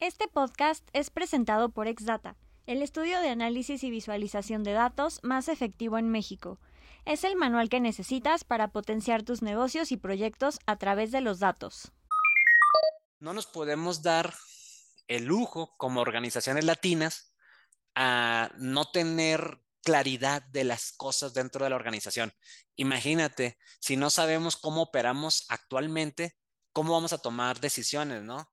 Este podcast es presentado por Exdata, el estudio de análisis y visualización de datos más efectivo en México. Es el manual que necesitas para potenciar tus negocios y proyectos a través de los datos. No nos podemos dar el lujo como organizaciones latinas a no tener claridad de las cosas dentro de la organización. Imagínate, si no sabemos cómo operamos actualmente, cómo vamos a tomar decisiones, ¿no?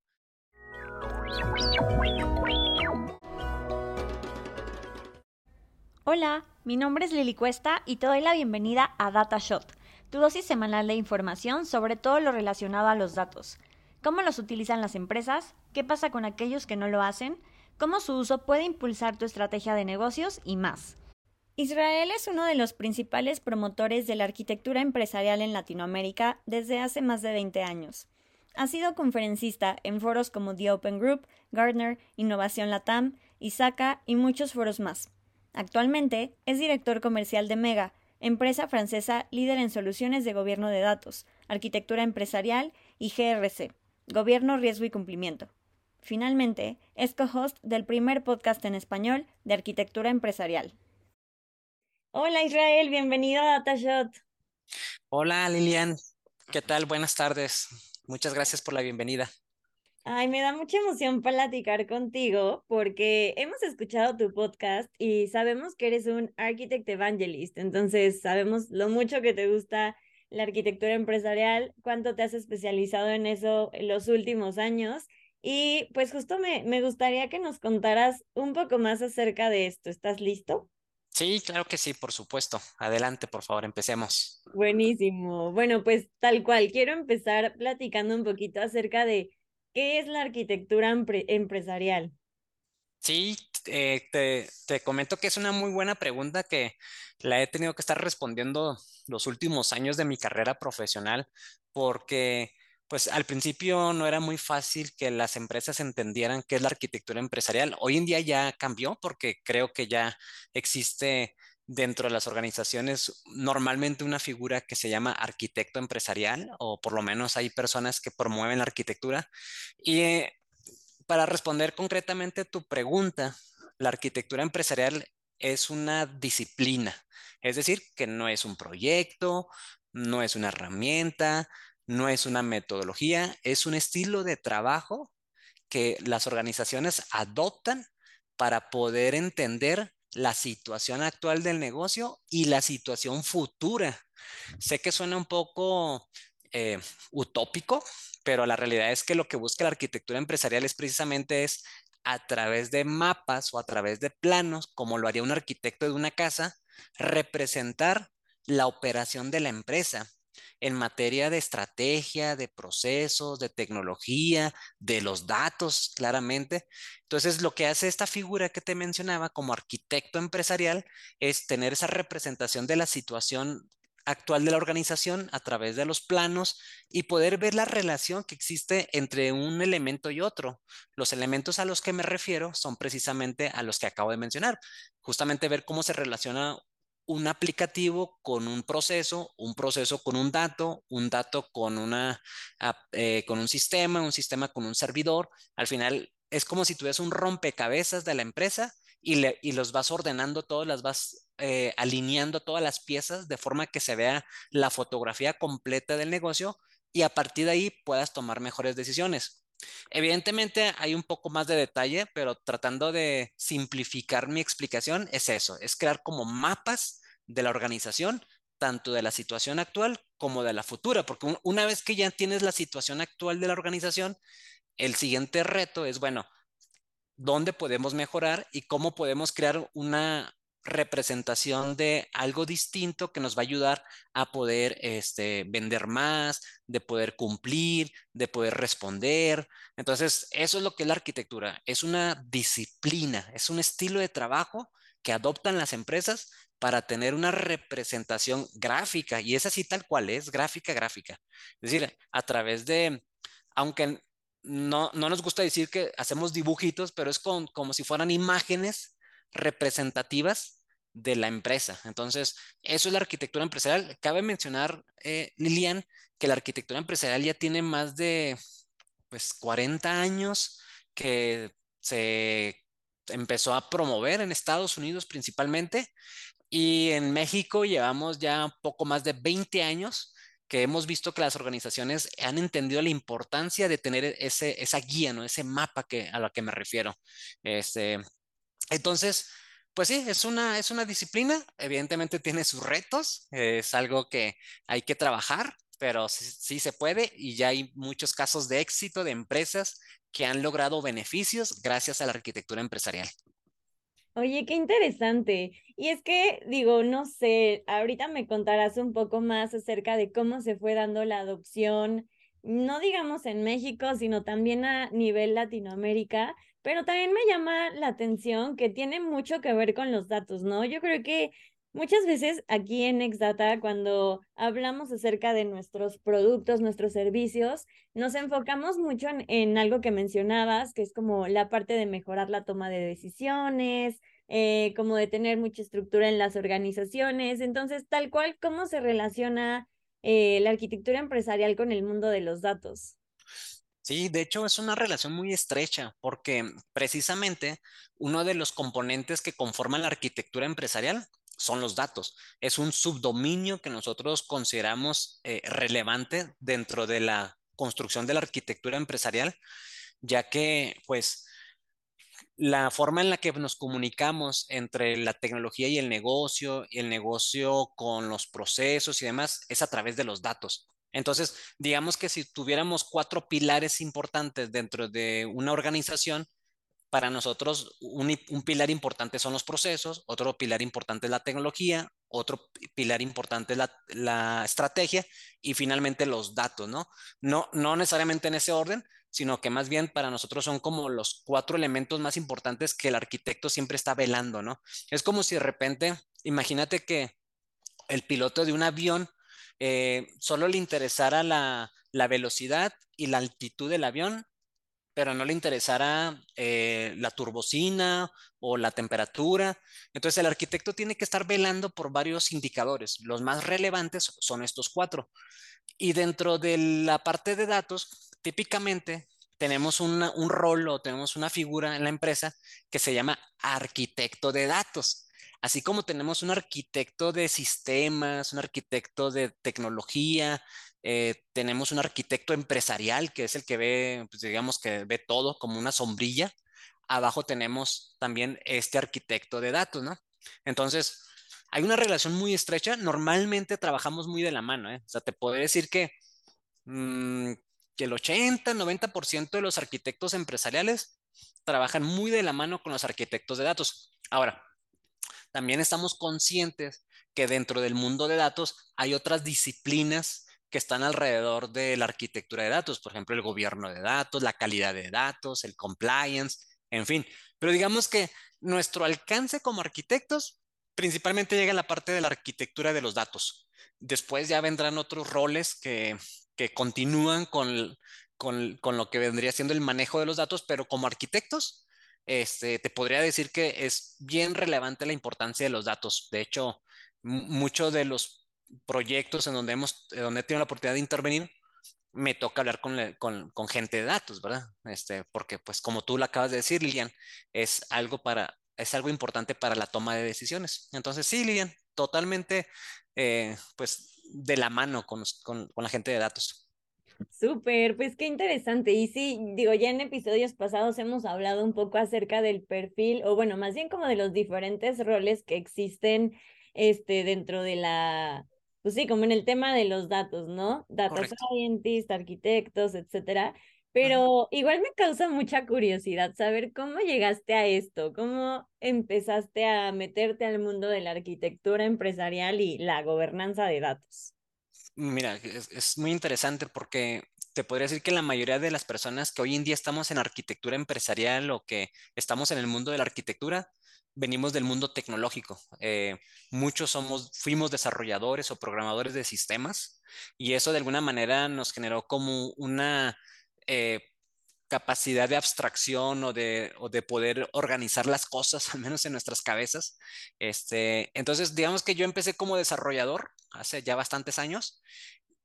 Hola, mi nombre es Lili Cuesta y te doy la bienvenida a DataShot, tu dosis semanal de información sobre todo lo relacionado a los datos. ¿Cómo los utilizan las empresas? ¿Qué pasa con aquellos que no lo hacen? ¿Cómo su uso puede impulsar tu estrategia de negocios? Y más. Israel es uno de los principales promotores de la arquitectura empresarial en Latinoamérica desde hace más de 20 años. Ha sido conferencista en foros como The Open Group, Gartner, Innovación Latam, ISACA y muchos foros más. Actualmente es director comercial de Mega, empresa francesa líder en soluciones de gobierno de datos, arquitectura empresarial y GRC, gobierno, riesgo y cumplimiento. Finalmente, es co-host del primer podcast en español de arquitectura empresarial. Hola Israel, bienvenido a DataShot. Hola Lilian, ¿qué tal? Buenas tardes. Muchas gracias por la bienvenida. Ay, me da mucha emoción platicar contigo porque hemos escuchado tu podcast y sabemos que eres un architect evangelist, entonces sabemos lo mucho que te gusta la arquitectura empresarial, cuánto te has especializado en eso en los últimos años y pues justo me, me gustaría que nos contaras un poco más acerca de esto. ¿Estás listo? Sí, claro que sí, por supuesto. Adelante, por favor, empecemos. Buenísimo. Bueno, pues tal cual, quiero empezar platicando un poquito acerca de qué es la arquitectura empresarial. Sí, eh, te, te, comento que es una muy buena pregunta que la he tenido que estar respondiendo los últimos años de mi carrera profesional porque pues al principio no era muy fácil que las empresas entendieran qué es la arquitectura empresarial. Hoy en día ya cambió porque creo que ya existe dentro de las organizaciones normalmente una figura que se llama arquitecto empresarial o por lo menos hay personas que promueven la arquitectura. Y eh, para responder concretamente tu pregunta, la arquitectura empresarial es una disciplina, es decir, que no es un proyecto, no es una herramienta, no es una metodología, es un estilo de trabajo que las organizaciones adoptan para poder entender la situación actual del negocio y la situación futura. Sé que suena un poco eh, utópico, pero la realidad es que lo que busca la arquitectura empresarial es precisamente es a través de mapas o a través de planos, como lo haría un arquitecto de una casa, representar la operación de la empresa en materia de estrategia, de procesos, de tecnología, de los datos, claramente. Entonces, lo que hace esta figura que te mencionaba como arquitecto empresarial es tener esa representación de la situación actual de la organización a través de los planos y poder ver la relación que existe entre un elemento y otro. Los elementos a los que me refiero son precisamente a los que acabo de mencionar. Justamente ver cómo se relaciona un aplicativo con un proceso, un proceso con un dato, un dato con, una, eh, con un sistema, un sistema con un servidor. Al final es como si tuvieras un rompecabezas de la empresa y, los vas ordenando todas las vas eh, alineando todas las piezas de forma que se vea la fotografía completa del negocio y a partir de ahí puedas tomar mejores decisiones. Evidentemente hay un poco más de detalle, pero tratando de simplificar mi explicación es eso, es crear como mapas de la organización, tanto de la situación actual como de la futura, porque una vez que ya tienes la situación actual de la organización, el siguiente reto es, bueno, ¿dónde podemos mejorar y cómo podemos crear una representación de algo distinto que nos va a ayudar a poder este, vender más, de poder cumplir, de poder responder. Entonces, eso es lo que es la arquitectura. Es una disciplina, es un estilo de trabajo que adoptan las empresas para tener una representación gráfica y es así tal cual es, gráfica, gráfica. Es decir, a través de, aunque no, no nos gusta decir que hacemos dibujitos, pero es con, como si fueran imágenes representativas de la empresa. Entonces, eso es la arquitectura empresarial. Cabe mencionar, eh, Lilian, que la arquitectura empresarial ya tiene más de pues 40 años que se empezó a promover en Estados Unidos principalmente y en México llevamos ya poco más de 20 años que hemos visto que las organizaciones han entendido la importancia de tener ese, esa guía, ¿no? Ese mapa que, a lo que me refiero. Este, entonces, pues sí, es una, es una disciplina, evidentemente tiene sus retos, es algo que hay que trabajar, pero sí, sí, se puede y ya hay muchos casos de éxito de empresas que han logrado beneficios gracias a la arquitectura empresarial. Oye, qué interesante. Y es que, digo, no sé, ahorita me contarás un poco más acerca de cómo se fue dando la adopción, no digamos en México, sino también a nivel Latinoamérica, pero también me llama la atención que tiene mucho que ver con los datos, ¿no? Yo creo que Muchas veces aquí en Exdata, cuando hablamos acerca de nuestros productos, nuestros servicios, nos enfocamos mucho en, algo que mencionabas, que es como la parte de mejorar la toma de decisiones, eh, como de tener mucha estructura en las organizaciones. Entonces, tal cual, ¿cómo se relaciona eh, la arquitectura empresarial con el mundo de los datos? Sí, de hecho es una relación muy estrecha porque precisamente uno de los componentes que conforman la arquitectura empresarial son los datos. Es un subdominio que nosotros consideramos eh, relevante dentro de la construcción de la arquitectura empresarial, ya que pues la forma en la que nos comunicamos entre la tecnología y el negocio, y el negocio con los procesos y demás, es a través de los datos. Entonces, digamos que si tuviéramos cuatro pilares importantes dentro de una organización, para nosotros un, pilar importante son los procesos, otro pilar importante es la tecnología, otro pilar importante es la, estrategia y finalmente los datos, ¿no? ¿no? No necesariamente en ese orden, sino que más bien para nosotros son como los cuatro elementos más importantes que el arquitecto siempre está velando, ¿no? Es como si de repente, imagínate que el piloto de un avión eh, solo le interesara la, velocidad y la altitud del avión pero no le interesara eh, la turbocina o la temperatura. Entonces el arquitecto tiene que estar velando por varios indicadores. Los más relevantes son estos cuatro. Y dentro de la parte de datos, típicamente tenemos un rol o tenemos una figura en la empresa que se llama arquitecto de datos. Así como tenemos un arquitecto de sistemas, un arquitecto de tecnología, eh, tenemos un arquitecto empresarial que es el que ve, pues, digamos que ve todo como una sombrilla. Abajo tenemos también este arquitecto de datos, ¿no? Entonces, hay una relación muy estrecha. Normalmente trabajamos muy de la mano, ¿eh? O sea, te puedo decir que, mm, que el 80, 90% de los arquitectos empresariales trabajan muy de la mano con los arquitectos de datos. Ahora, también estamos conscientes que dentro del mundo de datos hay otras disciplinas que están alrededor de la arquitectura de datos, por ejemplo, el gobierno de datos, la calidad de datos, el compliance, en fin. Pero digamos que nuestro alcance como arquitectos principalmente llega a la parte de la arquitectura de los datos. Después ya vendrán otros roles que, que continúan con, con, con, lo que vendría siendo el manejo de los datos, pero como arquitectos, este, te podría decir que es bien relevante la importancia de los datos. De hecho, muchos de los proyectos en donde, hemos, donde he tenido la oportunidad de intervenir, me toca hablar con, con, gente de datos, ¿verdad? Este, porque, pues, como tú lo acabas de decir, Lilian, es algo para, es algo importante para la toma de decisiones. Entonces, sí, Lilian, totalmente, eh, pues, de la mano con, con, con la gente de datos. Súper, pues qué interesante. Y sí, digo, ya en episodios pasados hemos hablado un poco acerca del perfil, o bueno, más bien como de los diferentes roles que existen este, dentro de la, pues sí, como en el tema de los datos, ¿no? Data scientists, arquitectos, etcétera. Pero igual me causa mucha curiosidad saber cómo llegaste a esto, cómo empezaste a meterte al mundo de la arquitectura empresarial y la gobernanza de datos. Mira, es, muy interesante porque te podría decir que la mayoría de las personas que hoy en día estamos en arquitectura empresarial o que estamos en el mundo de la arquitectura, venimos del mundo tecnológico. Eh, muchos somos, fuimos desarrolladores o programadores de sistemas y eso de alguna manera nos generó como una eh, capacidad de abstracción o de, o de, poder organizar las cosas, al menos en nuestras cabezas. Este, entonces, digamos que yo empecé como desarrollador hace ya bastantes años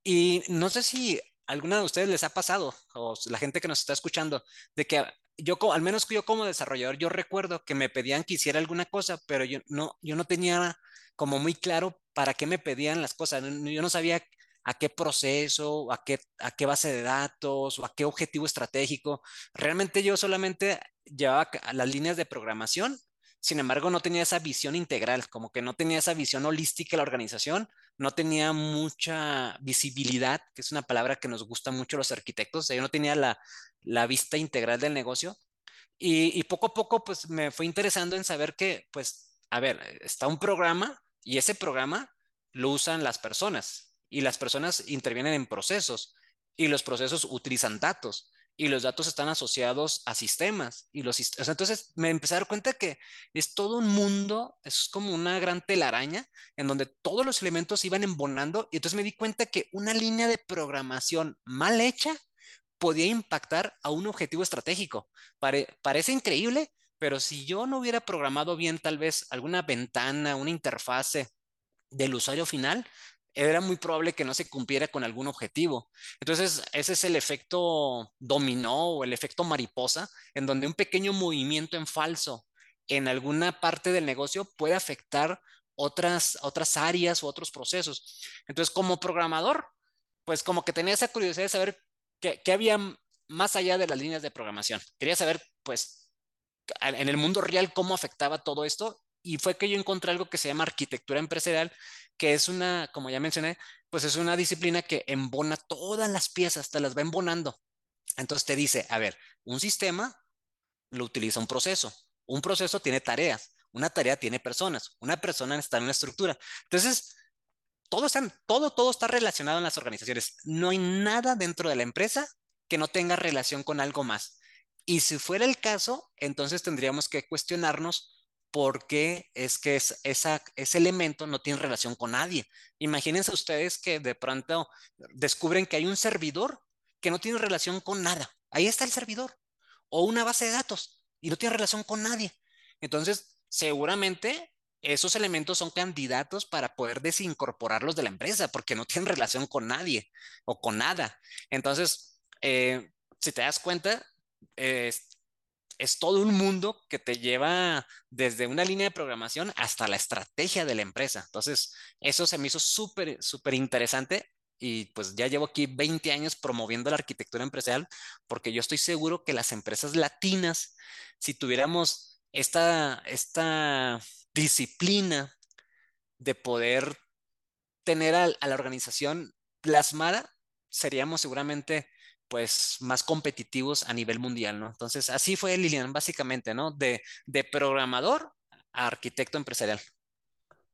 y no sé si alguna de ustedes les ha pasado, o la gente que nos está escuchando, de que yo, al menos yo como desarrollador, yo recuerdo que me pedían que hiciera alguna cosa, pero yo no, yo no tenía como muy claro para qué me pedían las cosas. Yo no sabía a qué proceso, a qué, a qué base de datos o a qué objetivo estratégico. Realmente yo solamente llevaba las líneas de programación, sin embargo no tenía esa visión integral, como que no tenía esa visión holística de la organización, no tenía mucha visibilidad, que es una palabra que nos gusta mucho los arquitectos, yo no tenía la, la vista integral del negocio. Y, y, poco a poco, pues me fue interesando en saber que, pues, a ver, está un programa y ese programa lo usan las personas y las personas intervienen en procesos y los procesos utilizan datos y los datos están asociados a sistemas y los entonces me empecé a dar cuenta que es todo un mundo, es como una gran telaraña en donde todos los elementos iban embonando y entonces me di cuenta que una línea de programación mal hecha podía impactar a un objetivo estratégico. parece increíble, pero si yo no hubiera programado bien tal vez alguna ventana, una interfase del usuario final, era muy probable que no se cumpliera con algún objetivo. Entonces, ese es el efecto dominó o el efecto mariposa, en donde un pequeño movimiento en falso en alguna parte del negocio puede afectar otras, otras áreas u otros procesos. Entonces, como programador, pues como que tenía esa curiosidad de saber qué, qué había más allá de las líneas de programación. Quería saber, pues, en el mundo real cómo afectaba todo esto y fue que yo encontré algo que se llama arquitectura empresarial, que es una, como ya mencioné, pues es una disciplina que embona todas las piezas, te las va embonando. Entonces te dice, a ver, un sistema lo utiliza un proceso, un proceso tiene tareas, una tarea tiene personas, una persona está en una estructura. Entonces, todo está, todo, todo está relacionado en las organizaciones. No hay nada dentro de la empresa que no tenga relación con algo más. Y si fuera el caso, entonces tendríamos que cuestionarnos porque es que ese elemento no tiene relación con nadie. Imagínense ustedes que de pronto descubren que hay un servidor que no tiene relación con nada. Ahí está el servidor. O una base de datos y no tiene relación con nadie. Entonces, seguramente esos elementos son candidatos para poder desincorporarlos de la empresa porque no tienen relación con nadie o con nada. Entonces, eh, si te das cuenta, eh, es todo un mundo que te lleva desde una línea de programación hasta la estrategia de la empresa. Entonces, eso se me hizo súper, súper interesante y pues ya llevo aquí 20 años promoviendo la arquitectura empresarial porque yo estoy seguro que las empresas latinas, si tuviéramos esta, esta disciplina de poder tener a, a la organización plasmada, seríamos seguramente pues más competitivos a nivel mundial, ¿no? Entonces, así fue Lilian, básicamente, ¿no? De, de programador a arquitecto empresarial.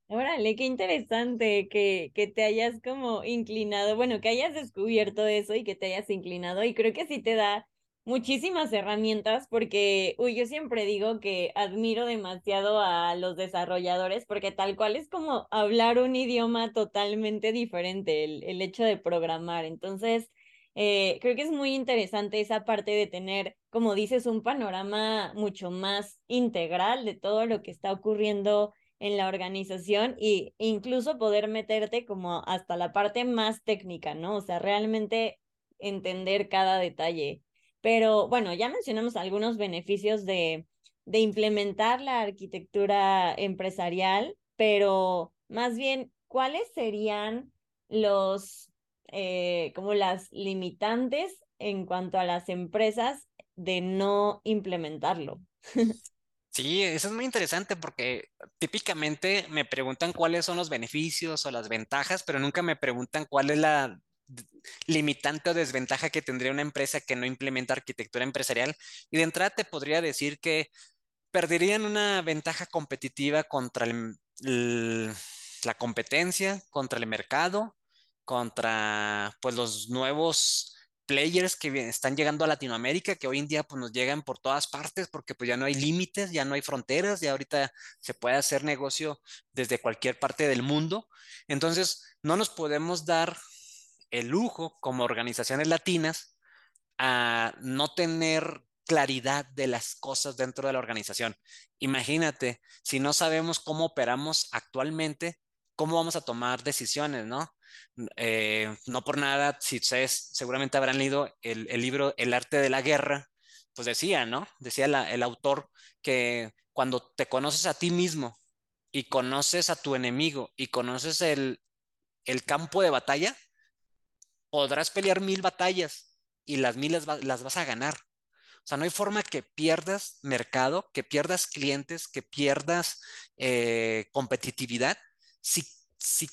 Órale, qué interesante que, que te hayas como inclinado, bueno, que hayas descubierto eso y que te hayas inclinado y creo que sí te da muchísimas herramientas porque, uy, yo siempre digo que admiro demasiado a los desarrolladores porque tal cual es como hablar un idioma totalmente diferente, el, el hecho de programar. Entonces, eh, creo que es muy interesante esa parte de tener, como dices, un panorama mucho más integral de todo lo que está ocurriendo en la organización e incluso poder meterte como hasta la parte más técnica, ¿no? O sea, realmente entender cada detalle. Pero bueno, ya mencionamos algunos beneficios de, de implementar la arquitectura empresarial, pero más bien, ¿cuáles serían los eh, como las limitantes en cuanto a las empresas de no implementarlo. Sí, eso es muy interesante porque típicamente me preguntan cuáles son los beneficios o las ventajas, pero nunca me preguntan cuál es la limitante o desventaja que tendría una empresa que no implementa arquitectura empresarial. Y de entrada te podría decir que perderían una ventaja competitiva contra la competencia, contra el mercado, contra pues los nuevos players que están llegando a Latinoamérica, que hoy en día pues nos llegan por todas partes porque pues ya no hay límites, ya no hay fronteras, ya ahorita se puede hacer negocio desde cualquier parte del mundo. Entonces, no nos podemos dar el lujo como organizaciones latinas a no tener claridad de las cosas dentro de la organización. Imagínate, si no sabemos cómo operamos actualmente, ¿cómo vamos a tomar decisiones, no? Eh, no por nada, si ustedes seguramente habrán leído el, libro El arte de la guerra, pues decía, ¿no? Decía el autor que cuando te conoces a ti mismo y conoces a tu enemigo y conoces el, el campo de batalla, podrás pelear mil batallas y las mil las, vas a ganar. O sea, no hay forma que pierdas mercado, que pierdas clientes, que pierdas eh, competitividad si, si,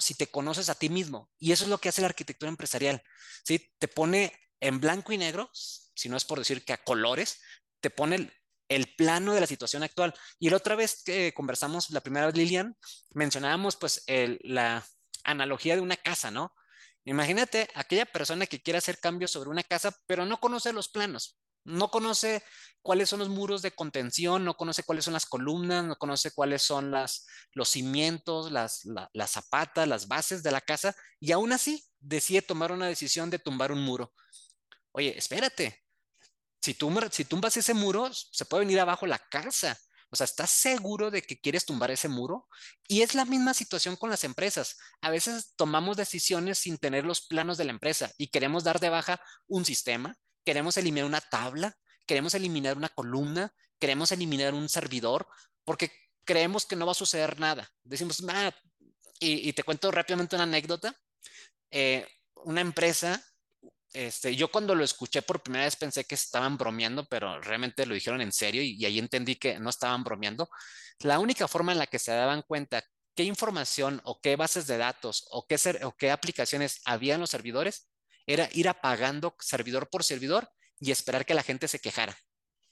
si, te conoces a ti mismo. Y eso es lo que hace la arquitectura empresarial. ¿sí? Te pone en blanco y negro, si no es por decir que a colores, te pone el, plano de la situación actual. Y la otra vez que conversamos, la primera vez, Lilian, mencionábamos pues la analogía de una casa, ¿no? Imagínate aquella persona que quiere hacer cambios sobre una casa, pero no conoce los planos, no conoce cuáles son los muros de contención, no conoce cuáles son las columnas, no conoce cuáles son los cimientos, las, zapatas, las bases de la casa, y aún así decide tomar una decisión de tumbar un muro. Oye, espérate, si, si tumbas ese muro, se puede venir abajo la casa. O sea, ¿estás seguro de que quieres tumbar ese muro? Y es la misma situación con las empresas. A veces tomamos decisiones sin tener los planos de la empresa y queremos dar de baja un sistema, queremos eliminar una tabla, queremos eliminar una columna, queremos eliminar un servidor, porque creemos que no va a suceder nada. Decimos, ah", y, te cuento rápidamente una anécdota. Eh, una empresa este, yo cuando lo escuché por primera vez pensé que estaban bromeando, pero realmente lo dijeron en serio y, ahí entendí que no estaban bromeando. La única forma en la que se daban cuenta qué información o qué bases de datos o qué, o qué aplicaciones había en los servidores era ir apagando servidor por servidor y esperar que la gente se quejara.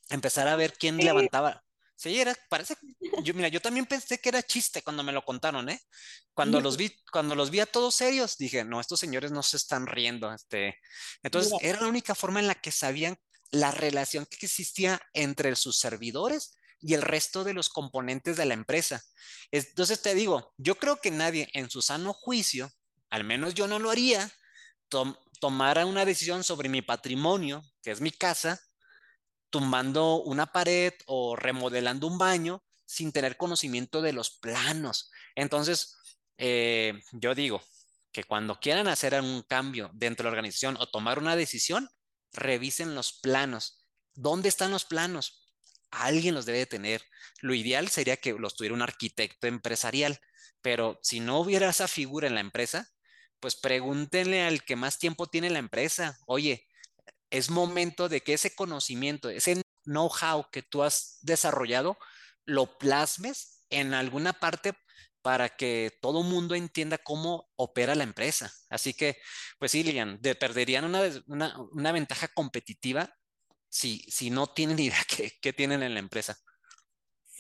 Empezar a ver quién levantaba, Sí, era, parece, yo, mira, yo también pensé que era chiste cuando me lo contaron, ¿eh? Cuando los vi, cuando los vi a todos serios, dije, no, estos señores no se están riendo, este. Entonces, era la única forma en la que sabían la relación que existía entre sus servidores y el resto de los componentes de la empresa. Entonces te digo, yo creo que nadie en su sano juicio, al menos yo no lo haría, tomara una decisión sobre mi patrimonio, que es mi casa, tumbando una pared o remodelando un baño sin tener conocimiento de los planos. Entonces, eh, yo digo que cuando quieran hacer un cambio dentro de la organización o tomar una decisión, revisen los planos. ¿Dónde están los planos? Alguien los debe tener. Lo ideal sería que los tuviera un arquitecto empresarial, pero si no hubiera esa figura en la empresa, pues pregúntenle al que más tiempo tiene la empresa, oye, es momento de que ese conocimiento, ese know-how que tú has desarrollado, lo plasmes en alguna parte para que todo mundo entienda cómo opera la empresa. Así que, pues sí, Lilian, de, perderían una, ventaja competitiva si, si no tienen idea qué, qué tienen en la empresa.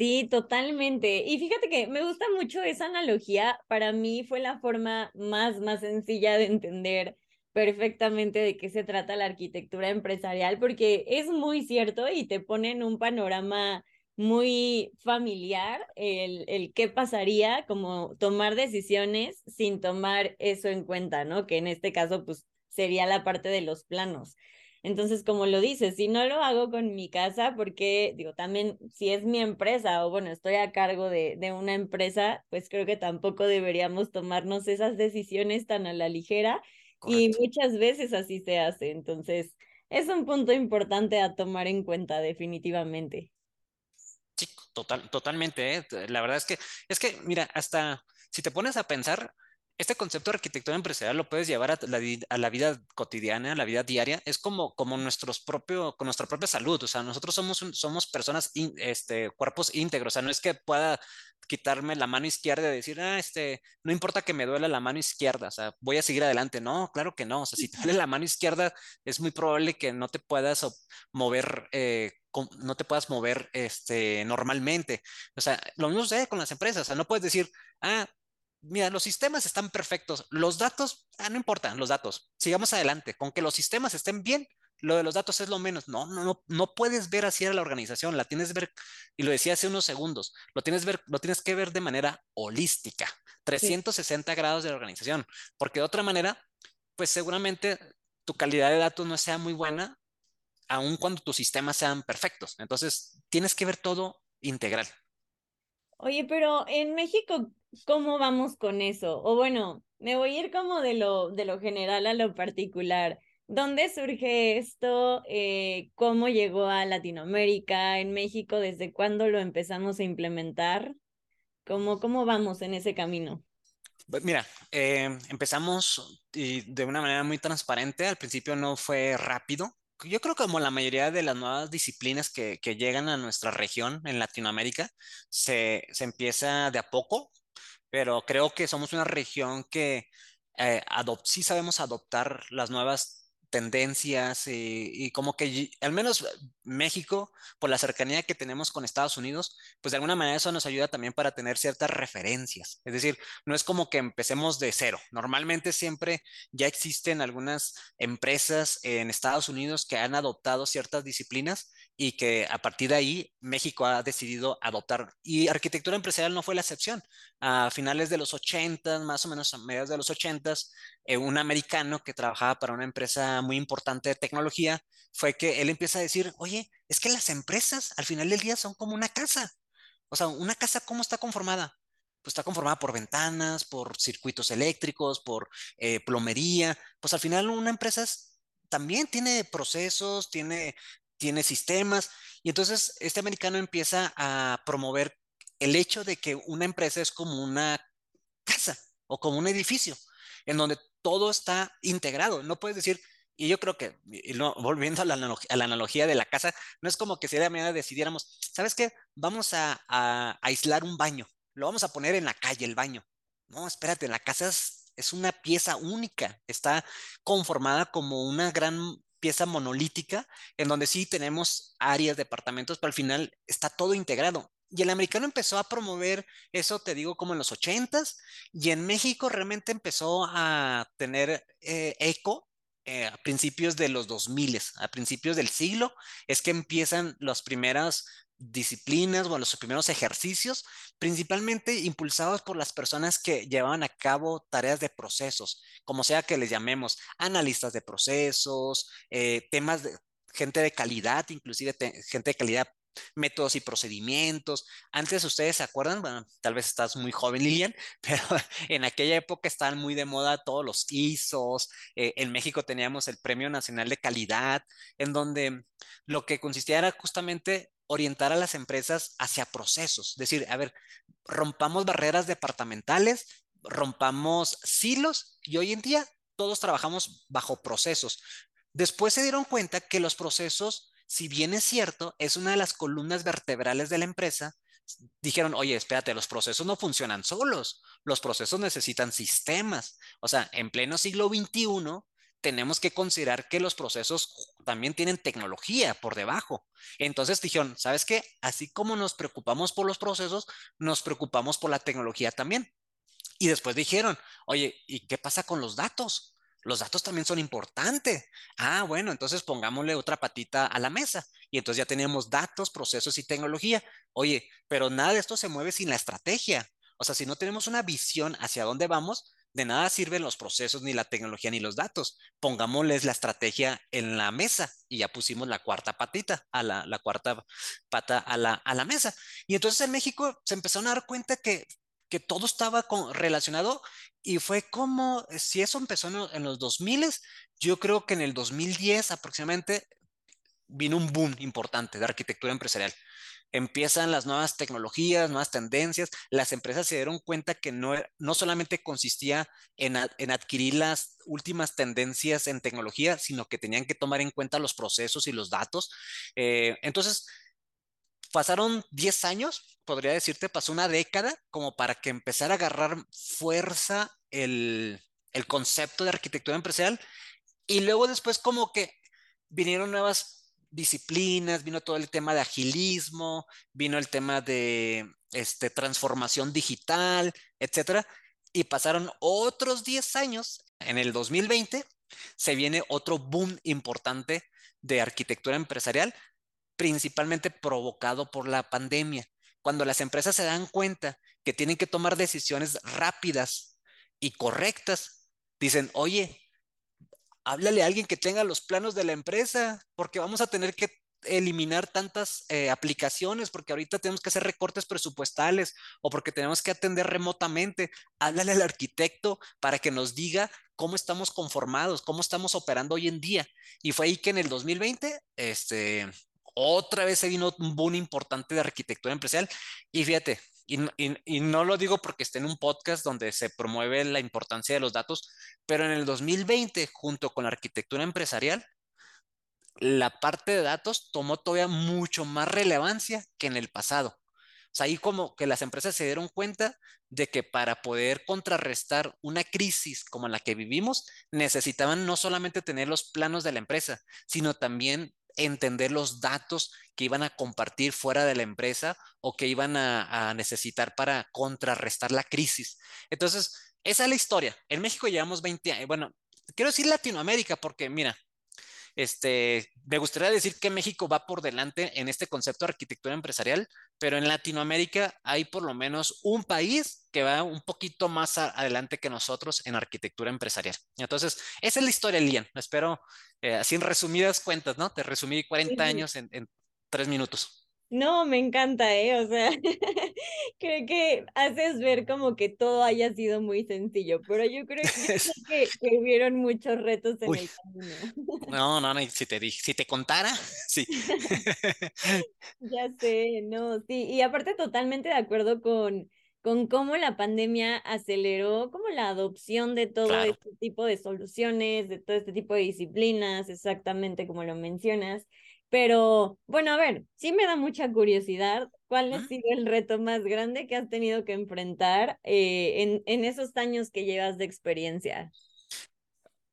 Sí, totalmente. Y fíjate que me gusta mucho esa analogía. Para mí fue la forma más, más sencilla de entender perfectamente de qué se trata la arquitectura empresarial, porque es muy cierto y te pone en un panorama muy familiar el, el qué pasaría, como tomar decisiones sin tomar eso en cuenta, ¿no? Que en este caso, pues sería la parte de los planos. Entonces, como lo dices, si no lo hago con mi casa, porque digo, también si es mi empresa o bueno, estoy a cargo de, de una empresa, pues creo que tampoco deberíamos tomarnos esas decisiones tan a la ligera y muchas veces así se hace. Entonces, es un punto importante a tomar en cuenta, definitivamente. Sí, total, totalmente. ¿eh? La verdad es que, es que, mira, hasta si te pones a pensar, este concepto de arquitectura empresarial lo puedes llevar a la, vida cotidiana, a la vida diaria. Es como, como nuestros propio, con nuestra propia salud. O sea, nosotros somos, somos personas, este, cuerpos íntegros. O sea, no es que pueda quitarme la mano izquierda y decir, ah, este, no importa que me duela la mano izquierda, o sea, voy a seguir adelante. No, claro que no. O sea, si te duele la mano izquierda, es muy probable que no te puedas mover, eh, no te puedas mover este, normalmente. O sea, lo mismo sucede con las empresas. O sea, no puedes decir, ah, mira, los sistemas están perfectos, los datos, ah, no importa, los datos, sigamos adelante, con que los sistemas estén bien, lo de los datos es lo menos. No, no, no, no puedes ver así a la organización, la tienes que ver, y lo decía hace unos segundos, lo tienes, ver, lo tienes que ver de manera holística, 360 grados de la organización, porque de otra manera, pues seguramente tu calidad de datos no sea muy buena, aun cuando tus sistemas sean perfectos. Entonces, tienes que ver todo integral. Oye, pero en México, ¿cómo vamos con eso? O bueno, me voy a ir como de lo, de lo general a lo particular. ¿Dónde surge esto? Eh, ¿Cómo llegó a Latinoamérica, en México? ¿Desde cuándo lo empezamos a implementar? ¿Cómo, cómo vamos en ese camino? Pues mira, eh, empezamos de una manera muy transparente. Al principio no fue rápido. Yo creo que como la mayoría de las nuevas disciplinas que, llegan a nuestra región en Latinoamérica, se, se empieza de a poco, pero creo que somos una región que eh, sí sabemos adoptar las nuevas tendencias y, como que al menos México, por la cercanía que tenemos con Estados Unidos, pues de alguna manera eso nos ayuda también para tener ciertas referencias. Es decir, no es como que empecemos de cero. Normalmente siempre ya existen algunas empresas en Estados Unidos que han adoptado ciertas disciplinas y que a partir de ahí México ha decidido adoptar. Y arquitectura empresarial no fue la excepción. A finales de los 80, más o menos a mediados de los 80, eh, un americano que trabajaba para una empresa muy importante de tecnología fue que él empieza a decir, oye, es que las empresas al final del día son como una casa. O sea, una casa, ¿cómo está conformada? Pues está conformada por ventanas, por circuitos eléctricos, por eh, plomería. Pues al final una empresa también tiene procesos, tiene tiene sistemas. Y entonces este americano empieza a promover el hecho de que una empresa es como una casa o como un edificio, en donde todo está integrado. No puedes decir, y yo creo que, volviendo a la, analogía, de la casa, no es como que si de mañana decidiéramos, ¿sabes qué? Vamos a, a, aislar un baño, lo vamos a poner en la calle, el baño. No, espérate, la casa es, es una pieza única, está conformada como una gran pieza monolítica en donde sí tenemos áreas, departamentos, pero al final está todo integrado. Y el americano empezó a promover eso, te digo, como en los ochentas, y en México realmente empezó a tener eh, eco eh, a principios de los 2000, a principios del siglo, es que empiezan las primeras disciplinas, o los primeros ejercicios, principalmente impulsados por las personas que llevaban a cabo tareas de procesos, como sea que les llamemos, analistas de procesos, eh, temas de gente de calidad, inclusive gente de calidad métodos y procedimientos. Antes ustedes se acuerdan, bueno, tal vez estás muy joven, Lilian, pero en aquella época estaban muy de moda todos los ISOs. Eh, en México teníamos el Premio Nacional de Calidad, en donde lo que consistía era justamente orientar a las empresas hacia procesos, decir, a ver, rompamos barreras departamentales, rompamos silos y hoy en día todos trabajamos bajo procesos. Después se dieron cuenta que los procesos, si bien es cierto, es una de las columnas vertebrales de la empresa, dijeron, oye, espérate, los procesos no funcionan solos, los procesos necesitan sistemas. O sea, en pleno siglo XXI, tenemos que considerar que los procesos también tienen tecnología por debajo. Entonces dijeron, ¿sabes qué? Así como nos preocupamos por los procesos, nos preocupamos por la tecnología también. Y después dijeron, oye, ¿y qué pasa con los datos? Los datos también son importantes. Ah, bueno, entonces pongámosle otra patita a la mesa. Y entonces ya tenemos datos, procesos y tecnología. Oye, pero nada de esto se mueve sin la estrategia. O sea, si no tenemos una visión hacia dónde vamos, de nada sirven los procesos, ni la tecnología, ni los datos. Pongámosles la estrategia en la mesa y ya pusimos la cuarta patita, a la, cuarta pata a la, mesa. Y entonces en México se empezaron a dar cuenta que, que todo estaba relacionado y fue como, si eso empezó en, en los 2000, yo creo que en el 2010 aproximadamente vino un boom importante de arquitectura empresarial empiezan las nuevas tecnologías, nuevas tendencias, las empresas se dieron cuenta que no, no solamente consistía en, adquirir las últimas tendencias en tecnología, sino que tenían que tomar en cuenta los procesos y los datos. Eh, entonces, pasaron 10 años, podría decirte, pasó una década como para que empezara a agarrar fuerza el, el concepto de arquitectura empresarial y luego después como que vinieron nuevas disciplinas, vino todo el tema de agilismo, vino el tema de este, transformación digital, etcétera, y pasaron otros 10 años. En el 2020 se viene otro boom importante de arquitectura empresarial, principalmente provocado por la pandemia. Cuando las empresas se dan cuenta que tienen que tomar decisiones rápidas y correctas, dicen, oye, háblale a alguien que tenga los planos de la empresa, porque vamos a tener que eliminar tantas eh, aplicaciones, porque ahorita tenemos que hacer recortes presupuestales o porque tenemos que atender remotamente. Háblale al arquitecto para que nos diga cómo estamos conformados, cómo estamos operando hoy en día. Y fue ahí que en el 2020, este, otra vez se vino un boom importante de arquitectura empresarial. Y fíjate, y, no lo digo porque esté en un podcast donde se promueve la importancia de los datos, pero en el 2020, junto con la arquitectura empresarial, la parte de datos tomó todavía mucho más relevancia que en el pasado. O sea, ahí como que las empresas se dieron cuenta de que para poder contrarrestar una crisis como la que vivimos, necesitaban no solamente tener los planos de la empresa, sino también entender los datos que iban a compartir fuera de la empresa o que iban a, necesitar para contrarrestar la crisis. Entonces, esa es la historia. En México llevamos 20 años, bueno, quiero decir Latinoamérica porque mira, este, me gustaría decir que México va por delante en este concepto de arquitectura empresarial, pero en Latinoamérica hay por lo menos un país que va un poquito más adelante que nosotros en arquitectura empresarial. Entonces, esa es la historia, Lian. Espero, eh, así en resumidas cuentas, ¿no? Te resumí 40 años en, en tres minutos. No, me encanta, ¿eh? O sea, creo que haces ver como que todo haya sido muy sencillo, pero yo creo que, que, hubieron muchos retos en el camino. No, no, no, si te si te contara, sí. Ya sé, no, sí, y aparte totalmente de acuerdo con, con cómo la pandemia aceleró como la adopción de todo este tipo de soluciones, de todo este tipo de disciplinas, exactamente como lo mencionas. Pero bueno, a ver, sí me da mucha curiosidad. ¿Cuál ha sido el reto más grande que has tenido que enfrentar eh, en, en esos años que llevas de experiencia?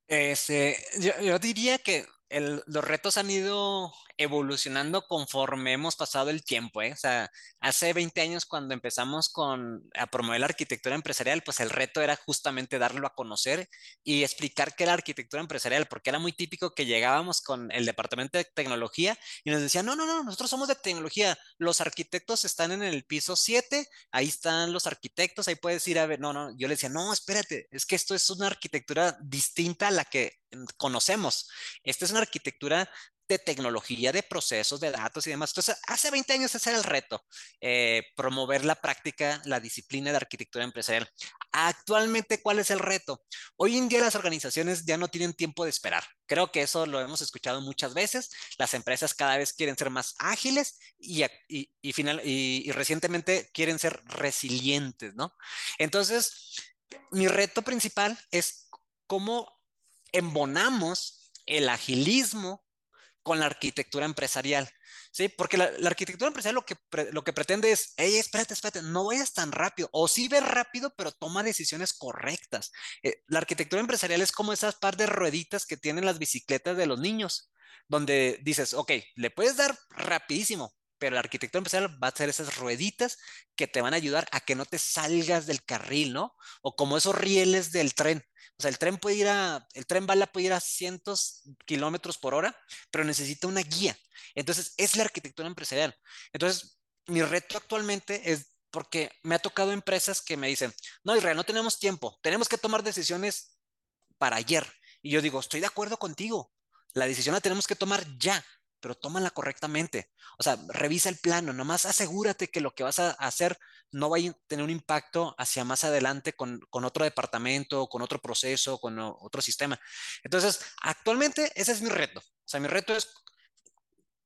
Este, yo, yo diría que los retos han ido evolucionando conforme hemos pasado el tiempo. ¿eh? O sea, hace 20 años cuando empezamos con, a promover la arquitectura empresarial, pues el reto era justamente darlo a conocer y explicar qué era arquitectura empresarial, porque era muy típico que llegábamos con el departamento de tecnología y nos decían, no, no, no, nosotros somos de tecnología, los arquitectos están en el piso 7, ahí están los arquitectos, ahí puedes ir a ver, no, no, yo le decía, no, espérate, es que esto es una arquitectura distinta a la que conocemos. Esta es una arquitectura de tecnología, de procesos, de datos y demás. Entonces, hace 20 años ese era el reto, eh, promover la práctica, la disciplina de arquitectura empresarial. Actualmente, ¿cuál es el reto? Hoy en día las organizaciones ya no tienen tiempo de esperar. Creo que eso lo hemos escuchado muchas veces. Las empresas cada vez quieren ser más ágiles y, y, final, y recientemente quieren ser resilientes, ¿no? Entonces, mi reto principal es cómo embonamos el agilismo con la arquitectura empresarial. ¿sí? Porque la, arquitectura empresarial lo que, lo que pretende es, hey, espérate, espérate, no vayas tan rápido, o sí ve rápido, pero toma decisiones correctas. Eh, la arquitectura empresarial es como esas par de rueditas que tienen las bicicletas de los niños, donde dices, ok, le puedes dar rapidísimo, pero la arquitectura empresarial va a ser esas rueditas que te van a ayudar a que no te salgas del carril, ¿no? O como esos rieles del tren. O sea, el tren puede ir a, el tren bala puede ir a cientos kilómetros por hora, pero necesita una guía. Entonces, es la arquitectura empresarial. Entonces, mi reto actualmente es porque me ha tocado empresas que me dicen, no, Israel, no tenemos tiempo, tenemos que tomar decisiones para ayer. Y yo digo, estoy de acuerdo contigo, la decisión la tenemos que tomar ya pero tómala correctamente. O sea, revisa el plano, nomás asegúrate que lo que vas a hacer no va a tener un impacto hacia más adelante con, otro departamento, con otro proceso, con otro sistema. Entonces, actualmente ese es mi reto. O sea, mi reto es